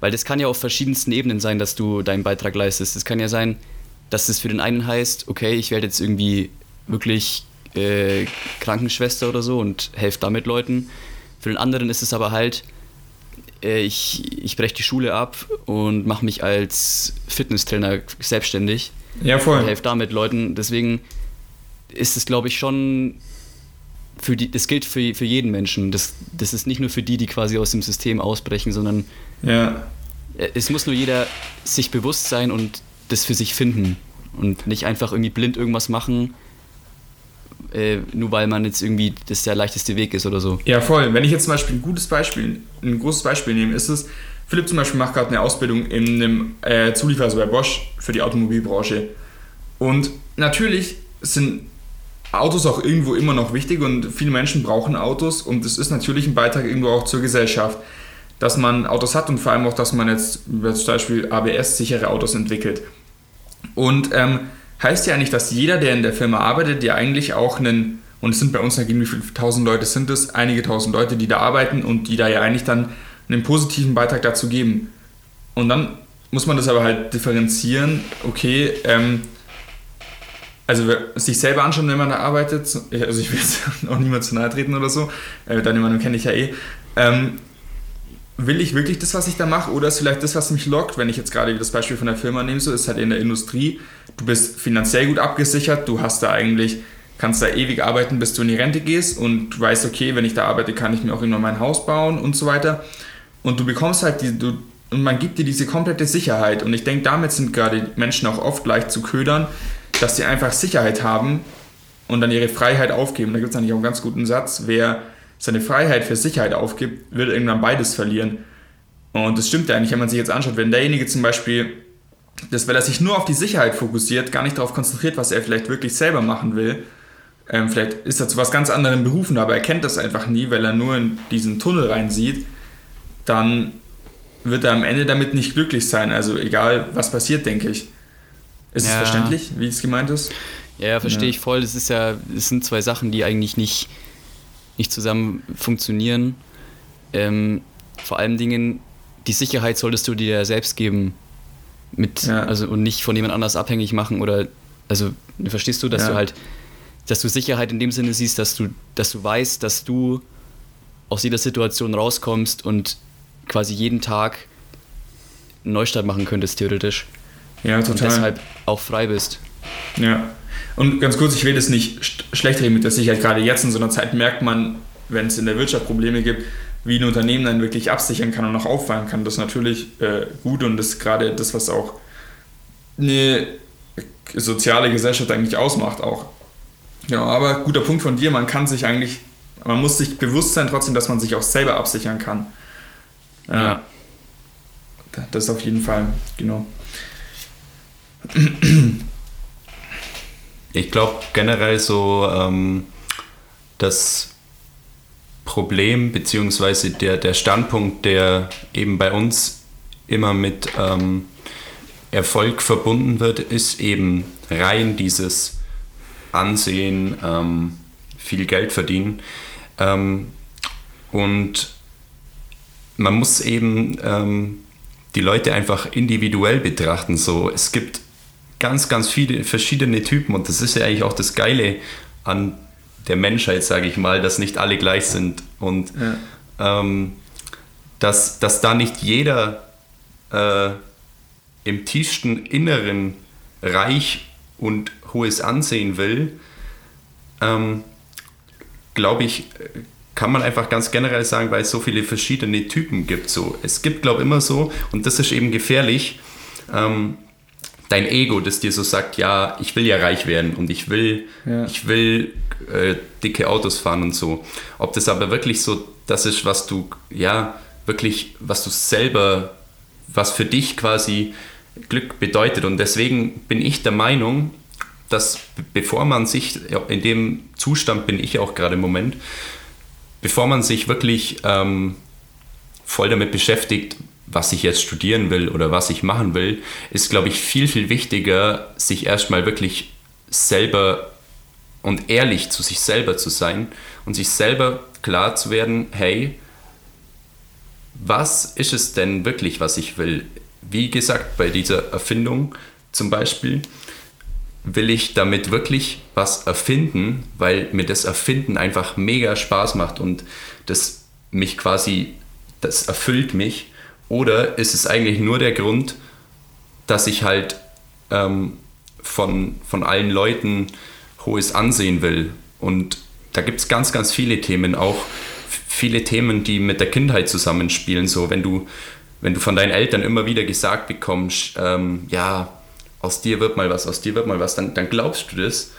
Weil das kann ja auf verschiedensten Ebenen sein, dass du deinen Beitrag leistest. Es kann ja sein, dass es für den einen heißt, okay, ich werde jetzt irgendwie wirklich äh, Krankenschwester oder so und helfe damit Leuten. Für den anderen ist es aber halt, ich, ich breche die Schule ab und mache mich als Fitnesstrainer selbstständig. Ja, voll. Und helfe damit Leuten. Deswegen ist es, glaube ich, schon für die, das gilt für, für jeden Menschen. Das, das ist nicht nur für die, die quasi aus dem System ausbrechen, sondern ja. es muss nur jeder sich bewusst sein und das für sich finden und nicht einfach irgendwie blind irgendwas machen, äh, nur weil man jetzt irgendwie das der leichteste Weg ist oder so. Ja, voll. Wenn ich jetzt zum Beispiel ein gutes Beispiel, ein großes Beispiel nehme, ist es, Philipp zum Beispiel macht gerade eine Ausbildung in einem äh, Zulieferer, also bei Bosch, für die Automobilbranche. Und natürlich sind Autos auch irgendwo immer noch wichtig und viele Menschen brauchen Autos und es ist natürlich ein Beitrag irgendwo auch zur Gesellschaft, dass man Autos hat und vor allem auch, dass man jetzt zum Beispiel ABS-sichere Autos entwickelt. Und ähm, heißt ja eigentlich, dass jeder, der in der Firma arbeitet, ja eigentlich auch einen, und es sind bei uns, da gehen wie viele tausend Leute sind es, einige tausend Leute, die da arbeiten und die da ja eigentlich dann einen positiven Beitrag dazu geben. Und dann muss man das aber halt differenzieren, okay, ähm, also sich selber anschauen, wenn man da arbeitet, also ich will jetzt *laughs* auch niemand zu nahe treten oder so, äh, deine Meinung kenne ich ja eh, ähm, will ich wirklich das, was ich da mache, oder ist vielleicht das, was mich lockt, wenn ich jetzt gerade das Beispiel von der Firma nehme, so ist halt in der Industrie, du bist finanziell gut abgesichert, du hast da eigentlich, kannst da ewig arbeiten, bis du in die Rente gehst und du weißt, okay, wenn ich da arbeite, kann ich mir auch irgendwann mein Haus bauen und so weiter. Und du bekommst halt die, du, und man gibt dir diese komplette Sicherheit. Und ich denke, damit sind gerade Menschen auch oft leicht zu ködern, dass sie einfach Sicherheit haben und dann ihre Freiheit aufgeben. Da gibt es eigentlich auch einen ganz guten Satz, wer seine Freiheit für Sicherheit aufgibt, wird irgendwann beides verlieren. Und das stimmt ja eigentlich, wenn man sich jetzt anschaut, wenn derjenige zum Beispiel, das, weil er sich nur auf die Sicherheit fokussiert, gar nicht darauf konzentriert, was er vielleicht wirklich selber machen will, ähm, vielleicht ist er zu was ganz anderem berufen, aber er kennt das einfach nie, weil er nur in diesen Tunnel reinsieht, dann wird er am Ende damit nicht glücklich sein. Also egal, was passiert, denke ich. Ist ja. es verständlich, wie es gemeint ist? Ja, verstehe ja. ich voll. Das ist ja, es sind zwei Sachen, die eigentlich nicht nicht zusammen funktionieren. Ähm, vor allen Dingen die Sicherheit solltest du dir selbst geben. Mit, Ja. also und nicht von jemand anders abhängig machen oder also verstehst du, dass Ja. du halt, dass du Sicherheit in dem Sinne siehst, dass du, dass du weißt, dass du aus jeder Situation rauskommst und quasi jeden Tag einen Neustart machen könntest, theoretisch. Ja, Und total. deshalb auch frei bist. Ja. Und ganz kurz, ich will das nicht sch- schlecht reden mit der Sicherheit. Gerade jetzt in so einer Zeit merkt man, wenn es in der Wirtschaft Probleme gibt, wie ein Unternehmen dann wirklich absichern kann und auch auffangen kann. Das ist natürlich äh, gut und das ist gerade das, was auch eine soziale Gesellschaft eigentlich ausmacht auch. Ja, aber guter Punkt von dir, man kann sich eigentlich, man muss sich bewusst sein trotzdem, dass man sich auch selber absichern kann. Ja. Das ist auf jeden Fall, genau. Ich glaube generell so ähm, das Problem beziehungsweise der, der Standpunkt, der eben bei uns immer mit ähm, Erfolg verbunden wird, ist eben rein dieses Ansehen, ähm, viel Geld verdienen. Ähm, und man muss eben ähm, die Leute einfach individuell betrachten. So, es gibt ganz, ganz viele verschiedene Typen und das ist ja eigentlich auch das Geile an der Menschheit, sage ich mal, dass nicht alle gleich sind und ähm, dass, dass da nicht jeder äh, im tiefsten Inneren reich und hohes Ansehen will, ähm, glaube ich, kann man einfach ganz generell sagen, weil es so viele verschiedene Typen gibt. So, es gibt, glaube ich, immer so, und das ist eben gefährlich, ähm, dein Ego, das dir so sagt, ja, ich will ja reich werden und ich will, Ja. ich will äh, dicke Autos fahren und so. Ob das aber wirklich so das ist, was du, ja, wirklich, was du selber, was für dich quasi Glück bedeutet. Und deswegen bin ich der Meinung, dass be- bevor man sich, in dem Zustand bin ich auch gerade im Moment, bevor man sich wirklich ähm, voll damit beschäftigt, was ich jetzt studieren will oder was ich machen will, ist, glaube ich, viel, viel wichtiger, sich erstmal wirklich selber und ehrlich zu sich selber zu sein und sich selber klar zu werden, hey, was ist es denn wirklich, was ich will? Wie gesagt, bei dieser Erfindung zum Beispiel, will ich damit wirklich was erfinden, weil mir das Erfinden einfach mega Spaß macht und das mich quasi, das erfüllt mich? Oder ist es eigentlich nur der Grund, dass ich halt ähm, von, von allen Leuten hohes Ansehen will? Und da gibt es ganz, ganz viele Themen, auch viele Themen, die mit der Kindheit zusammenspielen. So, wenn du, wenn du von deinen Eltern immer wieder gesagt bekommst, ähm, ja, aus dir wird mal was, aus dir wird mal was, dann, dann glaubst du das.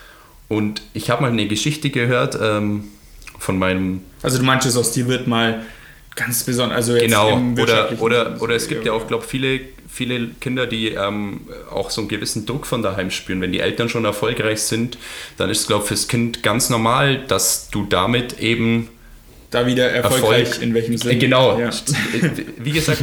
Und ich habe mal eine Geschichte gehört ähm, von meinem Also du meinst, aus dir wird mal ganz besonders, also jetzt Genau, oder, oder, oder es gibt ja auch, glaube viele, viele Kinder, die ähm, auch so einen gewissen Druck von daheim spüren. Wenn die Eltern schon erfolgreich sind, dann ist es, glaube ich, fürs Kind ganz normal, dass du damit eben da wieder erfolgreich Erfolg. in welchem Sinne. Genau. Ja. *laughs* Wie gesagt,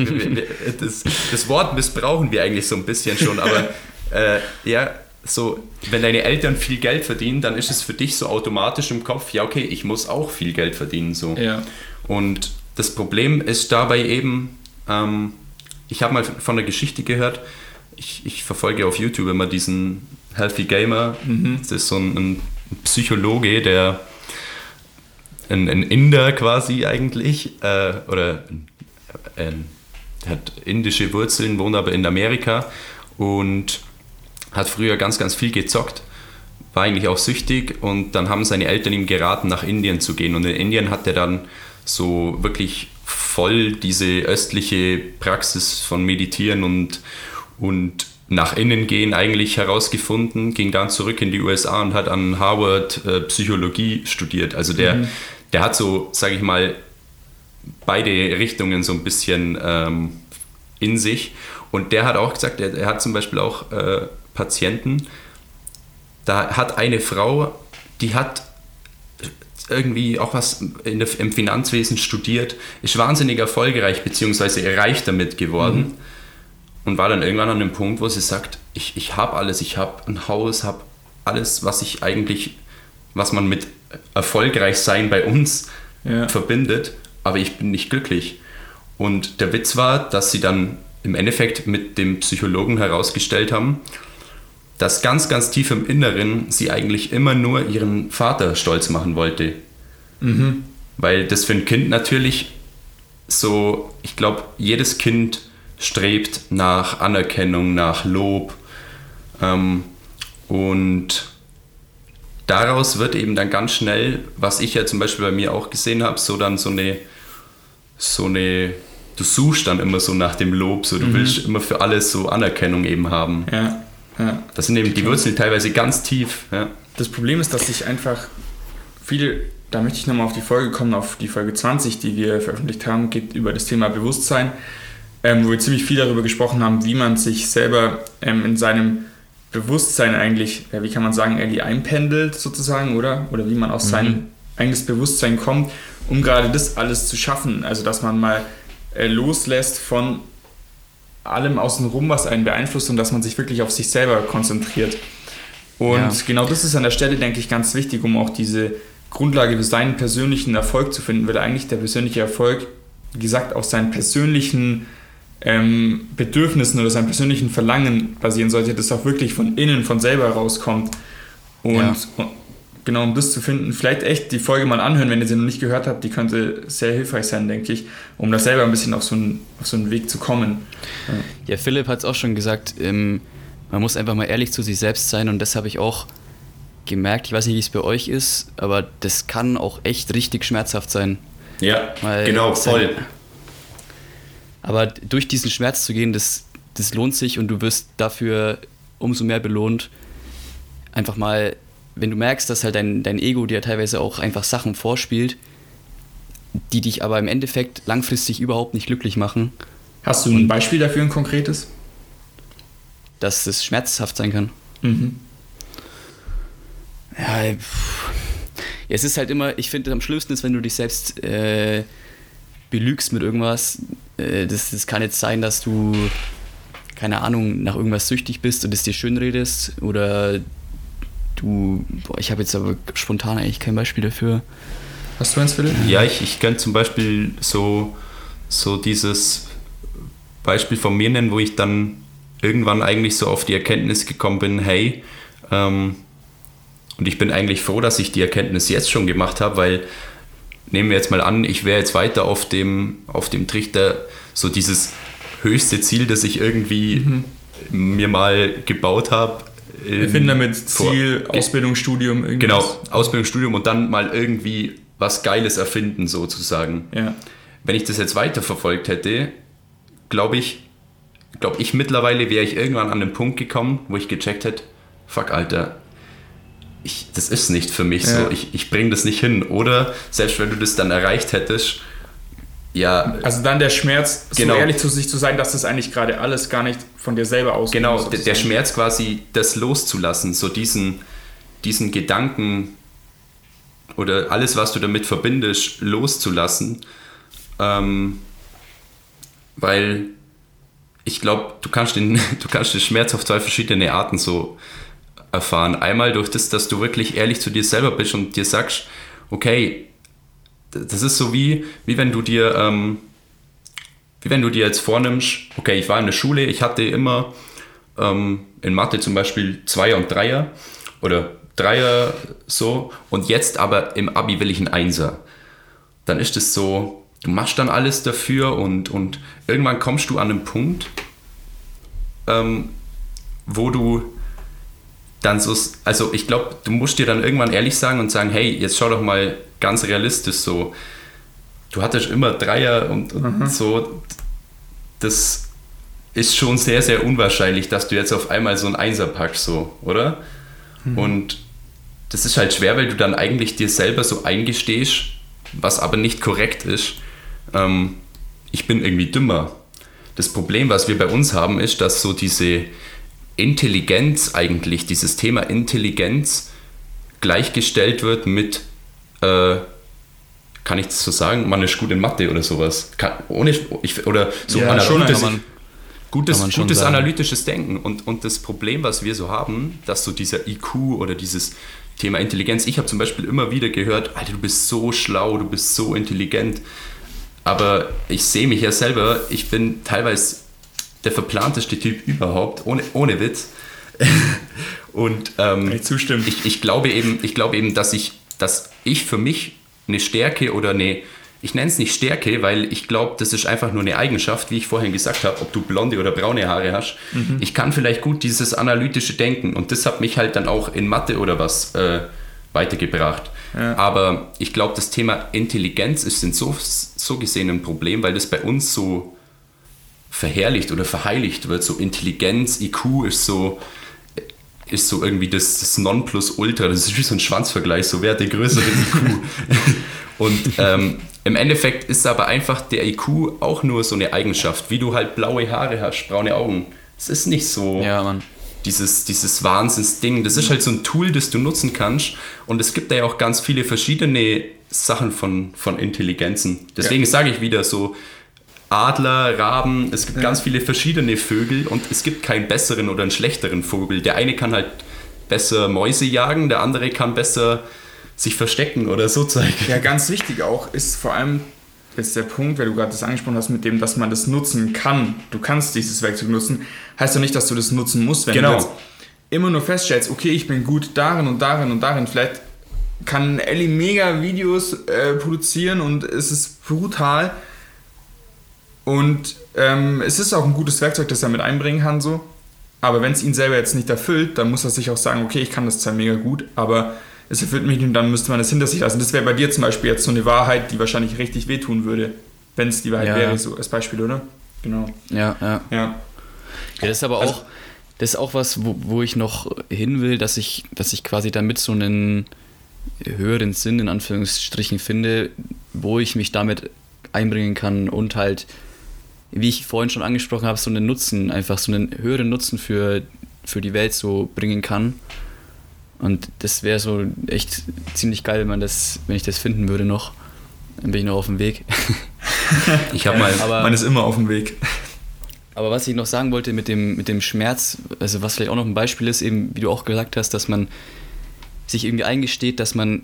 das, das Wort missbrauchen wir eigentlich so ein bisschen schon, aber *laughs* äh, ja, so, wenn deine Eltern viel Geld verdienen, dann ist es für dich so automatisch im Kopf, ja, okay, ich muss auch viel Geld verdienen. So. Ja. Und das Problem ist dabei eben, ähm, ich habe mal von einer Geschichte gehört, ich, ich verfolge auf YouTube immer diesen Healthy Gamer, das ist so ein, ein Psychologe, der ein, ein Inder quasi eigentlich, äh, oder ein, der hat indische Wurzeln, wohnt aber in Amerika und hat früher ganz, ganz viel gezockt, war eigentlich auch süchtig und dann haben seine Eltern ihm geraten, nach Indien zu gehen. Und in Indien hat er dann so wirklich voll diese östliche Praxis von Meditieren und, und nach innen gehen eigentlich herausgefunden, ging dann zurück in die USA und hat an Harvard äh, Psychologie studiert. Also der, der hat so, sage ich mal, beide Richtungen so ein bisschen ähm, in sich. Und der hat auch gesagt, er, er hat zum Beispiel auch äh, Patienten, da hat eine Frau, die hat irgendwie auch was der, im Finanzwesen studiert, ist wahnsinnig erfolgreich bzw. reich damit geworden und war dann irgendwann an dem Punkt, wo sie sagt, ich, ich habe alles, ich habe ein Haus, habe alles, was ich eigentlich, was man mit erfolgreich sein bei uns Ja. verbindet, aber ich bin nicht glücklich. Und der Witz war, dass sie dann im Endeffekt mit dem Psychologen herausgestellt haben, dass ganz, ganz tief im Inneren sie eigentlich immer nur ihren Vater stolz machen wollte. Mhm. Weil das für ein Kind natürlich so, ich glaube, jedes Kind strebt nach Anerkennung, nach Lob. Ähm, und daraus wird eben dann ganz schnell, was ich ja zum Beispiel bei mir auch gesehen habe, so dann so eine, so eine, du suchst dann immer so nach dem Lob, so du willst immer für alles so Anerkennung eben haben. Ja, ja. Das sind eben die Wurzeln teilweise ganz tief. Ja. Das Problem ist, dass sich einfach viele, da möchte ich nochmal auf die Folge kommen, auf die Folge 20, die wir veröffentlicht haben, geht über das Thema Bewusstsein, ähm, wo wir ziemlich viel darüber gesprochen haben, wie man sich selber ähm, in seinem Bewusstsein eigentlich, ja, wie kann man sagen, irgendwie einpendelt sozusagen, oder? Oder wie man aus sein eigenes Bewusstsein kommt, um gerade das alles zu schaffen. Also, dass man mal äh, loslässt von allem außenrum, was einen beeinflusst und dass man sich wirklich auf sich selber konzentriert. Und Ja. genau das ist an der Stelle, denke ich, ganz wichtig, um auch diese Grundlage für seinen persönlichen Erfolg zu finden, weil eigentlich der persönliche Erfolg, wie gesagt, auf seinen persönlichen ähm, Bedürfnissen oder seinen persönlichen Verlangen basieren sollte, das auch wirklich von innen, von selber rauskommt. Und, Ja. und genau, um das zu finden, vielleicht echt die Folge mal anhören, wenn ihr sie noch nicht gehört habt, die könnte sehr hilfreich sein, denke ich, um da selber ein bisschen auf so einen, auf so einen Weg zu kommen. Ja, Philipp hat es auch schon gesagt, ähm, man muss einfach mal ehrlich zu sich selbst sein und das habe ich auch gemerkt. Ich weiß nicht, wie es bei euch ist, aber das kann auch echt richtig schmerzhaft sein. Ja, Weil genau, voll. Aber durch diesen Schmerz zu gehen, das, das lohnt sich und du wirst dafür umso mehr belohnt. Einfach mal, wenn du merkst, dass halt dein, dein Ego dir teilweise auch einfach Sachen vorspielt, die dich aber im Endeffekt langfristig überhaupt nicht glücklich machen, Hast du ein Beispiel dafür, ein konkretes? dass es schmerzhaft sein kann. Mhm. Ja, pff. Ja, es ist halt immer, ich finde, am schlimmsten ist, wenn du dich selbst äh, belügst mit irgendwas. Äh, das, das kann jetzt sein, dass du, keine Ahnung, nach irgendwas süchtig bist und es dir schön redest oder du, boah, ich habe jetzt aber spontan eigentlich kein Beispiel dafür. Hast du eins, Philipp? Ja, ich, ich könnte zum Beispiel so, so dieses Beispiel von mir nennen, wo ich dann irgendwann eigentlich so auf die Erkenntnis gekommen bin, hey, ähm, und ich bin eigentlich froh, dass ich die Erkenntnis jetzt schon gemacht habe, weil nehmen wir jetzt mal an, ich wäre jetzt weiter auf dem, auf dem Trichter, so dieses höchste Ziel, das ich irgendwie mir mal gebaut habe. Wir finden damit vor- Ziel, Ge- Ausbildung, Studium, irgendwas. Genau, Ausbildung, Studium und dann mal irgendwie was Geiles erfinden, sozusagen. Ja. Wenn ich das jetzt weiterverfolgt hätte, glaube ich, glaube ich mittlerweile wäre ich irgendwann an den Punkt gekommen, wo ich gecheckt hätte, fuck, Alter, ich, das ist nicht für mich Ja. so, ich, ich bringe das nicht hin. Oder selbst wenn du das dann erreicht hättest, ja, Also dann der Schmerz, Genau. so ehrlich zu sich zu sein, dass das eigentlich gerade alles gar nicht von dir selber ausgeht. Genau, der, der Schmerz quasi, das loszulassen, so diesen, diesen Gedanken oder alles, was du damit verbindest, loszulassen. Ähm, weil ich glaube, du, kannst den- *laughs* du kannst den Schmerz auf zwei verschiedene Arten so erfahren. Einmal durch das, dass du wirklich ehrlich zu dir selber bist und dir sagst, okay, das ist so wie, wie wenn du dir, ähm, wie wenn du dir jetzt vornimmst, okay, ich war in der Schule, ich hatte immer ähm, in Mathe zum Beispiel Zweier und Dreier oder Dreier so und jetzt aber im Abi will ich einen Einser. Dann ist es so, du machst dann alles dafür und, und irgendwann kommst du an einen Punkt, ähm, wo du dann so, also ich glaube, du musst dir dann irgendwann ehrlich sagen und sagen, hey, jetzt schau doch mal ganz realistisch so, du hattest immer Dreier und, und so, das ist schon sehr, sehr unwahrscheinlich, dass du jetzt auf einmal so ein Einser packst, so, oder? Und das ist halt schwer, weil du dann eigentlich dir selber so eingestehst, was aber nicht korrekt ist. Ähm, ich bin irgendwie dümmer. Das Problem, was wir bei uns haben, ist, dass so diese Intelligenz eigentlich, dieses Thema Intelligenz gleichgestellt wird mit, äh, kann ich das so sagen, man ist gut in Mathe oder sowas. Kann, ohne, ich, oder so Ja, analytisch- man- gutes, gutes sagen. analytisches Denken. Und, und das Problem, was wir so haben, dass so dieser IQ oder dieses Thema Intelligenz, ich habe zum Beispiel immer wieder gehört, Alter, du bist so schlau, du bist so intelligent. aber ich sehe mich ja selber, ich bin teilweise der verplanteste Typ überhaupt, ohne, ohne Witz. *laughs* Und ähm, ich, ich glaube eben, ich glaube eben, dass ich, dass ich für mich eine Stärke oder eine, ich nenne es nicht Stärke, weil ich glaube, das ist einfach nur eine Eigenschaft, wie ich vorhin gesagt habe, ob du blonde oder braune Haare hast. Ich kann vielleicht gut dieses analytische Denken und das hat mich halt dann auch in Mathe oder was äh, weitergebracht. Ja. Aber ich glaube, das Thema Intelligenz ist in so, so gesehen ein Problem, weil das bei uns so verherrlicht oder verheiligt wird. So Intelligenz, IQ ist so, ist so irgendwie das, das Nonplusultra. Das ist wie so ein Schwanzvergleich, so wer hat den größeren IQ. *laughs* Und ähm, im Endeffekt ist aber einfach der IQ auch nur so eine Eigenschaft, wie du halt blaue Haare hast, braune Augen. Es ist nicht so Ja, dieses, dieses Wahnsinnsding. Das ist halt so ein Tool, das du nutzen kannst. Und es gibt da ja auch ganz viele verschiedene Sachen von, von Intelligenzen. Deswegen Ja. sage ich wieder so, Adler, Raben, es gibt ganz viele verschiedene Vögel und es gibt keinen besseren oder einen schlechteren Vogel. Der eine kann halt besser Mäuse jagen, der andere kann besser sich verstecken oder so zeigen. Ja, ganz wichtig auch ist vor allem jetzt der Punkt, weil du gerade das angesprochen hast, mit dem, dass man das nutzen kann. Du kannst dieses Werkzeug nutzen, heißt doch nicht, dass du das nutzen musst. Wenn Genau. du jetzt immer nur feststellst, okay, ich bin gut darin und darin und darin, vielleicht kann Ellie mega Videos äh, produzieren und es ist brutal. Und ähm, es ist auch ein gutes Werkzeug, das er mit einbringen kann, so. Aber wenn es ihn selber jetzt nicht erfüllt, dann muss er sich auch sagen, okay, ich kann das zwar mega gut, aber es erfüllt mich nicht und dann müsste man es hinter sich lassen. Das wäre bei dir zum Beispiel jetzt so eine Wahrheit, die wahrscheinlich richtig wehtun würde, wenn es die Wahrheit Ja. wäre, so als Beispiel, oder? Genau. Ja, ja. Ja. Ja, das ist aber Also- auch, das ist auch was, wo, wo ich noch hin will, dass ich, dass ich quasi damit so einen höheren Sinn in Anführungsstrichen finde, wo ich mich damit einbringen kann und halt, wie ich vorhin schon angesprochen habe, so einen Nutzen, einfach so einen höheren Nutzen für, für die Welt so bringen kann. Und das wäre so echt ziemlich geil, wenn man das, wenn ich das finden würde noch. Dann bin ich noch auf dem Weg. *laughs* Ich habe mal, Aber- Man ist immer auf dem Weg. Aber was ich noch sagen wollte mit dem, mit dem Schmerz, also was vielleicht auch noch ein Beispiel ist, eben wie du auch gesagt hast, dass man sich irgendwie eingesteht, dass man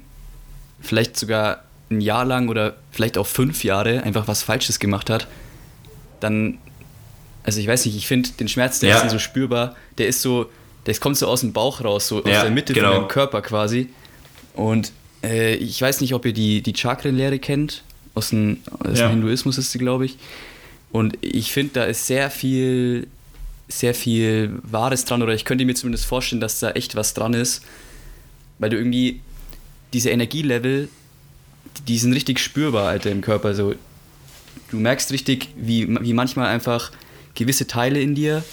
vielleicht sogar ein Jahr lang oder vielleicht auch fünf Jahre einfach was Falsches gemacht hat, dann, also ich weiß nicht, ich finde den Schmerz, der Ja. ist so spürbar, der ist so, der kommt so aus dem Bauch raus, so Ja, aus der Mitte genau. von deinem Körper quasi. Und äh, ich weiß nicht, ob ihr die, die Chakrenlehre kennt, aus dem, aus Ja. dem Hinduismus ist sie, glaube ich. Und ich finde, da ist sehr viel, sehr viel Wahres dran, oder ich könnte mir zumindest vorstellen, dass da echt was dran ist, weil du irgendwie diese Energielevel, die sind richtig spürbar, Alter, im Körper. Also, du merkst richtig, wie, wie manchmal einfach gewisse Teile in dir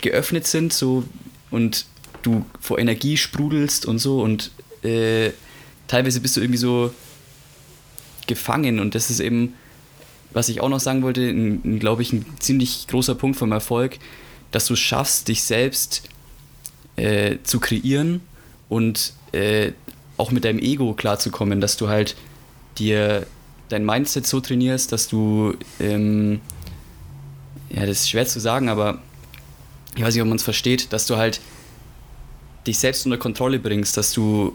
geöffnet sind, so und du vor Energie sprudelst und so und äh, teilweise bist du irgendwie so gefangen und das ist eben, was ich auch noch sagen wollte, glaube ich, ein ziemlich großer Punkt vom Erfolg, dass du schaffst, dich selbst äh, zu kreieren und äh, auch mit deinem Ego klarzukommen, dass du halt dir dein Mindset so trainierst, dass du, ähm, ja, das ist schwer zu sagen, aber ich weiß nicht, ob man es versteht, dass du halt dich selbst unter Kontrolle bringst, dass du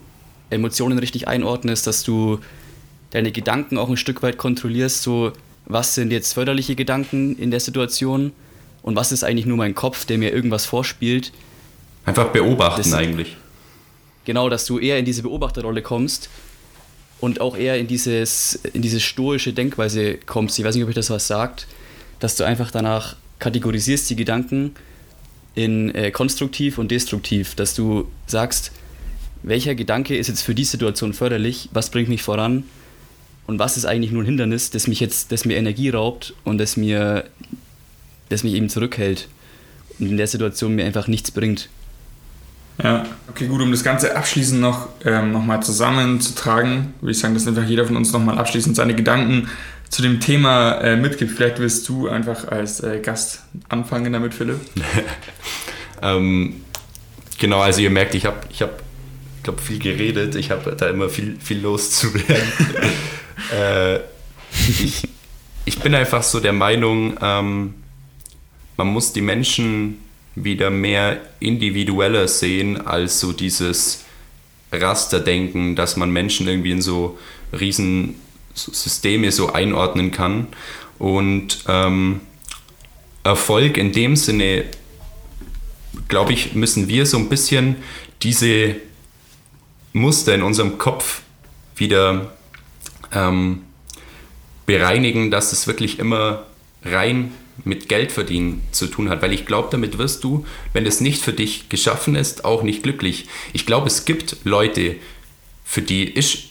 Emotionen richtig einordnest, dass du deine Gedanken auch ein Stück weit kontrollierst, so was sind jetzt förderliche Gedanken in der Situation und was ist eigentlich nur mein Kopf, der mir irgendwas vorspielt. einfach beobachten Das- eigentlich. Genau, dass du eher in diese Beobachterrolle kommst und auch eher in dieses in diese stoische Denkweise kommst. Ich weiß nicht, ob euch das was sagt, dass du einfach danach kategorisierst die Gedanken in äh, konstruktiv und destruktiv, dass du sagst, welcher Gedanke ist jetzt für die Situation förderlich, was bringt mich voran und was ist eigentlich nur ein Hindernis, das mich jetzt, das mir Energie raubt und das mir, das mich eben zurückhält und in der Situation mir einfach nichts bringt. Ja, okay, gut, um das Ganze abschließend noch, ähm, noch mal zusammenzutragen, würde ich sagen, dass einfach jeder von uns nochmal abschließend seine Gedanken zu dem Thema äh, mitgibt. Vielleicht willst du einfach als äh, Gast anfangen damit, Philipp. *laughs* Ähm, genau, also ihr merkt, ich habe, ich hab, glaube viel geredet. Ich habe da immer viel, viel loszuwerden. *laughs* äh, ich, ich bin einfach so der Meinung, ähm, man muss die Menschen wieder mehr individueller sehen als so dieses Rasterdenken, dass man Menschen irgendwie in so riesen Systeme so einordnen kann. Und ähm, Erfolg in dem Sinne, glaube ich, müssen wir so ein bisschen diese Muster in unserem Kopf wieder ähm, bereinigen, dass es wirklich immer rein mit Geld verdienen zu tun hat, weil ich glaube, damit wirst du, wenn es nicht für dich geschaffen ist, auch nicht glücklich. Ich glaube, es gibt Leute, für die ist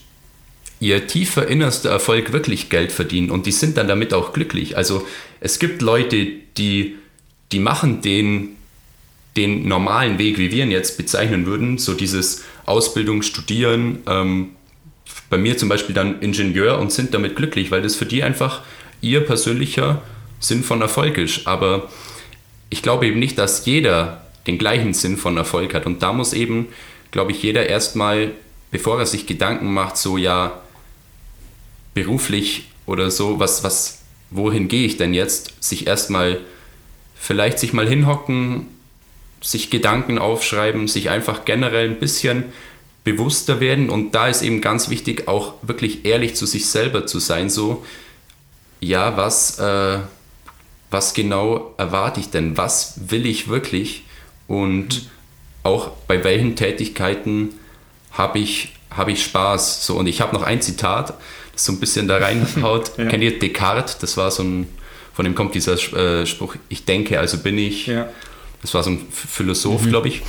ihr tiefer innerster Erfolg wirklich Geld verdienen und die sind dann damit auch glücklich. Also es gibt Leute, die, die machen den, den normalen Weg, wie wir ihn jetzt bezeichnen würden, so dieses Ausbildung, Studieren, ähm, bei mir zum Beispiel dann Ingenieur und sind damit glücklich, weil das für die einfach ihr persönlicher Sinn von Erfolg ist. Aber ich glaube eben nicht, dass jeder den gleichen Sinn von Erfolg hat. Und da muss eben, glaube ich, jeder erstmal, bevor er sich Gedanken macht, so ja, beruflich oder so, was, was, wohin gehe ich denn jetzt, sich erstmal vielleicht sich mal hinhocken, sich Gedanken aufschreiben, sich einfach generell ein bisschen bewusster werden und da ist eben ganz wichtig, auch wirklich ehrlich zu sich selber zu sein, so, ja, was, äh, was genau erwarte ich denn, was will ich wirklich und auch bei welchen Tätigkeiten habe ich, hab ich Spaß. So, und ich habe noch ein Zitat, das so ein bisschen da reinhaut. *laughs* ja. Kennt ihr Descartes? Das war so ein, von dem kommt dieser äh, Spruch, ich denke, also bin ich. Ja. Das war so ein Philosoph, mhm. glaube ich.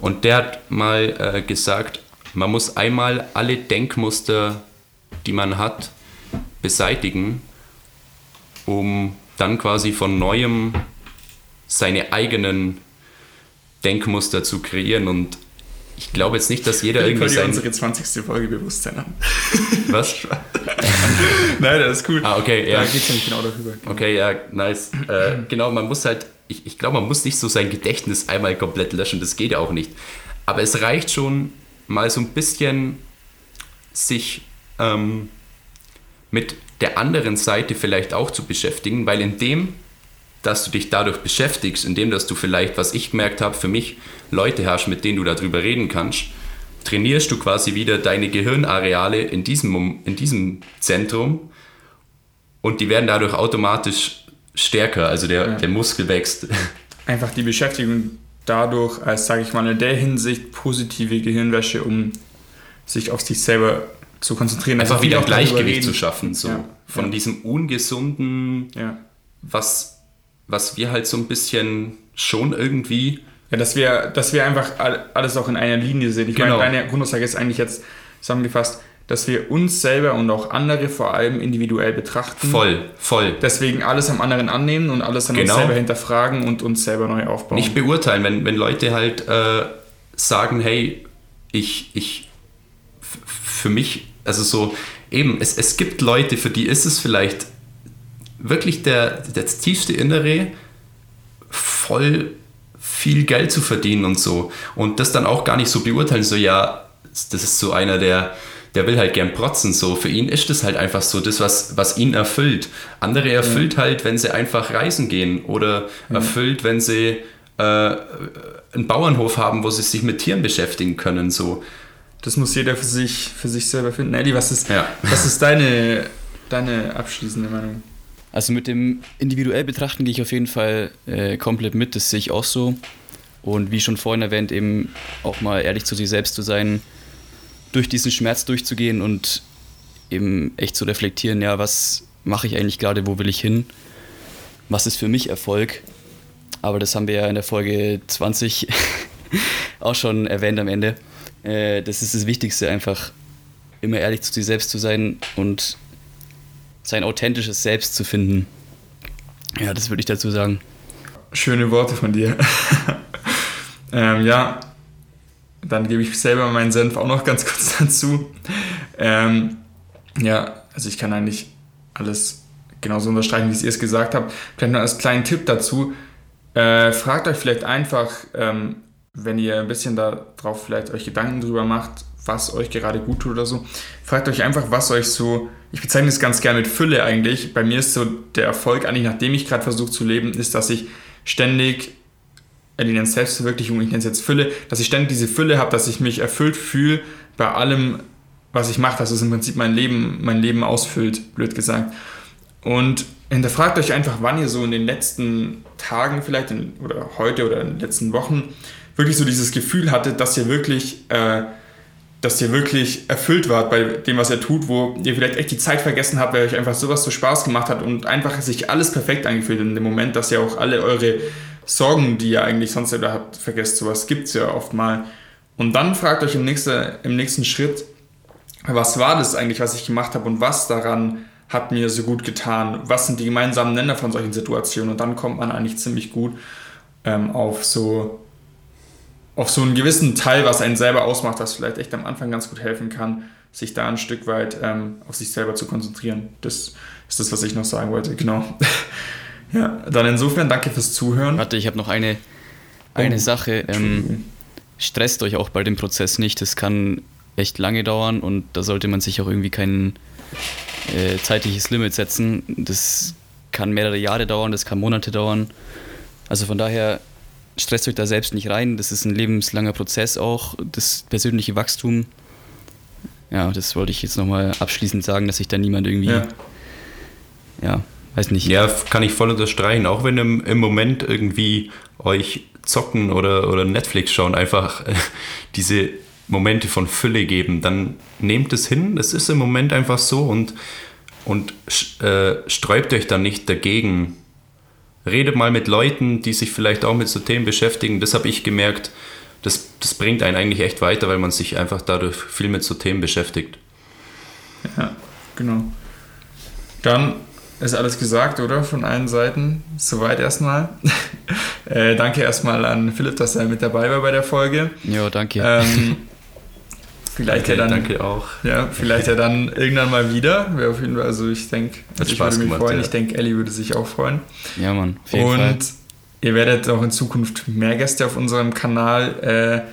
Und der hat mal äh, gesagt, man muss einmal alle Denkmuster, die man hat, beseitigen, um dann quasi von neuem seine eigenen Denkmuster zu kreieren. Und ich glaube jetzt nicht, dass jeder irgendwie sein... unsere 20. Folge Bewusstsein an. *laughs* Was? *laughs* Nein, das ist cool. Ah, okay, ja. Da geht es nämlich genau darüber. Okay, ja, nice. Äh, genau, man muss halt... Ich, ich glaube, man muss nicht so sein Gedächtnis einmal komplett löschen, das geht auch nicht. Aber es reicht schon, mal so ein bisschen sich ähm, mit der anderen Seite vielleicht auch zu beschäftigen, weil in dem, dass du dich dadurch beschäftigst, in dem, dass du vielleicht, was ich gemerkt habe, für mich Leute hast, mit denen du darüber reden kannst, trainierst du quasi wieder deine Gehirnareale in diesem, in diesem Zentrum und die werden dadurch automatisch stärker, also der, ja. der Muskel wächst. *laughs* Einfach die Beschäftigung dadurch als, sage ich mal, in der Hinsicht positive Gehirnwäsche, um sich auf sich selber zu konzentrieren. Einfach also wieder ein Gleichgewicht zu schaffen, so ja. von ja. diesem ungesunden, ja. was, was wir halt so ein bisschen schon irgendwie. Ja, dass wir, dass wir einfach alles auch in einer Linie sehen. Ich genau. meine, deine Grundaussage ist eigentlich jetzt zusammengefasst, dass wir uns selber und auch andere vor allem individuell betrachten. Voll, voll. Deswegen alles am anderen annehmen und alles an genau. uns selber hinterfragen und uns selber neu aufbauen. Nicht beurteilen, wenn, wenn Leute halt äh, sagen, hey, ich, ich, für mich, also so, eben, es, es gibt Leute, für die ist es vielleicht wirklich der, das tiefste Innere, voll viel Geld zu verdienen und so. Und das dann auch gar nicht so beurteilen, so, ja, das ist so einer, der der will halt gern protzen. So, für ihn ist das halt einfach so das, was, was ihn erfüllt. Andere erfüllt ja. halt, wenn sie einfach reisen gehen oder ja. erfüllt, wenn sie äh, einen Bauernhof haben, wo sie sich mit Tieren beschäftigen können. So. Das muss jeder für sich, für sich selber finden. Eddie, was ist, ja. was ist deine, deine abschließende Meinung? Also mit dem individuell betrachten gehe ich auf jeden Fall äh, komplett mit, das sehe ich auch so. Und wie schon vorhin erwähnt, eben auch mal ehrlich zu sich selbst zu sein, durch diesen Schmerz durchzugehen und eben echt zu reflektieren, ja, was mache ich eigentlich gerade, wo will ich hin, was ist für mich Erfolg. Aber das haben wir ja in der Folge 20 *laughs* auch schon erwähnt am Ende. Äh, das ist das Wichtigste, einfach immer ehrlich zu sich selbst zu sein und sein authentisches Selbst zu finden. Ja, das würde ich dazu sagen. Schöne Worte von dir. *laughs* ähm, ja, dann gebe ich selber meinen Senf auch noch ganz kurz dazu. Ähm, ja, also ich kann eigentlich alles genauso unterstreichen, wie ihr es gesagt habt. Vielleicht noch als kleinen Tipp dazu. Äh, fragt euch vielleicht einfach, ähm, wenn ihr ein bisschen darauf vielleicht euch Gedanken drüber macht, was euch gerade gut tut oder so, fragt euch einfach, was euch so, ich bezeichne es ganz gerne mit Fülle eigentlich. Bei mir ist so der Erfolg eigentlich, nachdem ich gerade versuche zu leben, ist, dass ich ständig die nennt Selbstverwirklichung, ich nenne es jetzt Fülle, dass ich ständig diese Fülle habe, dass ich mich erfüllt fühle bei allem, was ich mache, dass es im Prinzip mein Leben, mein Leben ausfüllt, blöd gesagt. Und hinterfragt euch einfach, wann ihr so in den letzten Tagen vielleicht oder heute oder in den letzten Wochen wirklich so dieses Gefühl hattet, dass ihr wirklich, äh, dass ihr wirklich erfüllt wart bei dem, was ihr tut, wo ihr vielleicht echt die Zeit vergessen habt, weil euch einfach sowas so Spaß gemacht hat und einfach sich alles perfekt angefühlt in dem Moment, dass ihr auch alle eure Sorgen, die ihr eigentlich sonst wieder habt, vergesst. Sowas gibt es ja oft mal. Und dann fragt euch im, nächste, im nächsten Schritt, was war das eigentlich, was ich gemacht habe und was daran hat mir so gut getan? Was sind die gemeinsamen Nenner von solchen Situationen? Und dann kommt man eigentlich ziemlich gut ähm, auf so auf so einen gewissen Teil, was einen selber ausmacht, was vielleicht echt am Anfang ganz gut helfen kann, sich da ein Stück weit ähm, auf sich selber zu konzentrieren. Das ist das, was ich noch sagen wollte. Genau. *laughs* ja, dann insofern danke fürs Zuhören. Warte, ich habe noch eine, eine oh, Sache. Ähm, stresst euch auch bei dem Prozess nicht. Das kann echt lange dauern und da sollte man sich auch irgendwie kein äh, zeitliches Limit setzen. Das kann mehrere Jahre dauern, das kann Monate dauern. Also von daher stresst euch da selbst nicht rein. Das ist ein lebenslanger Prozess auch, das persönliche Wachstum. Ja, das wollte ich jetzt nochmal abschließend sagen, dass sich da niemand irgendwie, ja. ja, weiß nicht. Ja, kann ich voll unterstreichen. Auch wenn im, im Moment irgendwie euch zocken oder, oder Netflix schauen einfach äh, *laughs* diese Momente von Fülle geben, dann nehmt es hin. Das ist im Moment einfach so und, und äh, sträubt euch dann nicht dagegen, redet mal mit Leuten, die sich vielleicht auch mit so Themen beschäftigen. Das habe ich gemerkt, das, das bringt einen eigentlich echt weiter, weil man sich einfach dadurch viel mit so Themen beschäftigt. Ja, genau. Dann ist alles gesagt, oder? Von allen Seiten. Soweit erstmal. *laughs* äh, danke erstmal an Philipp, dass er mit dabei war bei der Folge. Ja, danke. Ähm, *laughs* Vielleicht danke, ja dann. Danke auch. Ja, vielleicht ja dann irgendwann mal wieder. Wäre auf jeden Fall, also ich denke, also ich Spaß würde mich gemacht, freuen. Ja. Ich denke, Ellie würde sich auch freuen. Ja, Mann. Auf jeden Und Fall. ihr werdet auch in Zukunft mehr Gäste auf unserem Kanal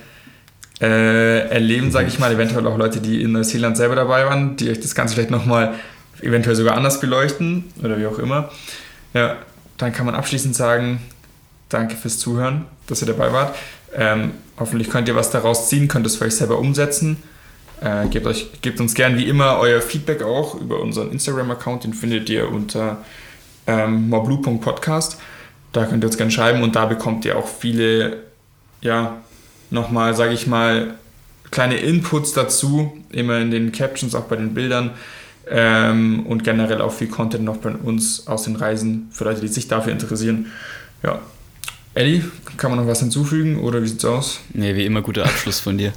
äh, äh, erleben, sage ich mal. Eventuell auch Leute, die in Neuseeland selber dabei waren, die euch das Ganze vielleicht nochmal eventuell sogar anders beleuchten oder wie auch immer. Ja, dann kann man abschließend sagen, danke fürs Zuhören, dass ihr dabei wart. Ähm, hoffentlich könnt ihr was daraus ziehen, könnt es für euch selber umsetzen. Äh, gebt, euch, gebt uns gern wie immer euer Feedback auch über unseren Instagram-Account, den findet ihr unter ähm, moblue.podcast. Da könnt ihr uns gerne schreiben und da bekommt ihr auch viele, ja, nochmal, sage ich mal, kleine Inputs dazu, immer in den Captions, auch bei den Bildern ähm, und generell auch viel Content noch bei uns aus den Reisen für Leute, die sich dafür interessieren. Ja, Eddie, kann man noch was hinzufügen oder wie sieht's aus? Nee, wie immer guter Abschluss von dir.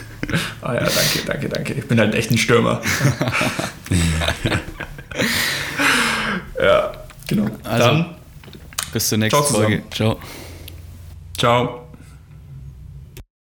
*laughs* ah ja, danke, danke, danke. Ich bin halt echt ein Stürmer. *laughs* ja, genau. Also, Dann bis zur nächsten Folge. Ciao. Ciao.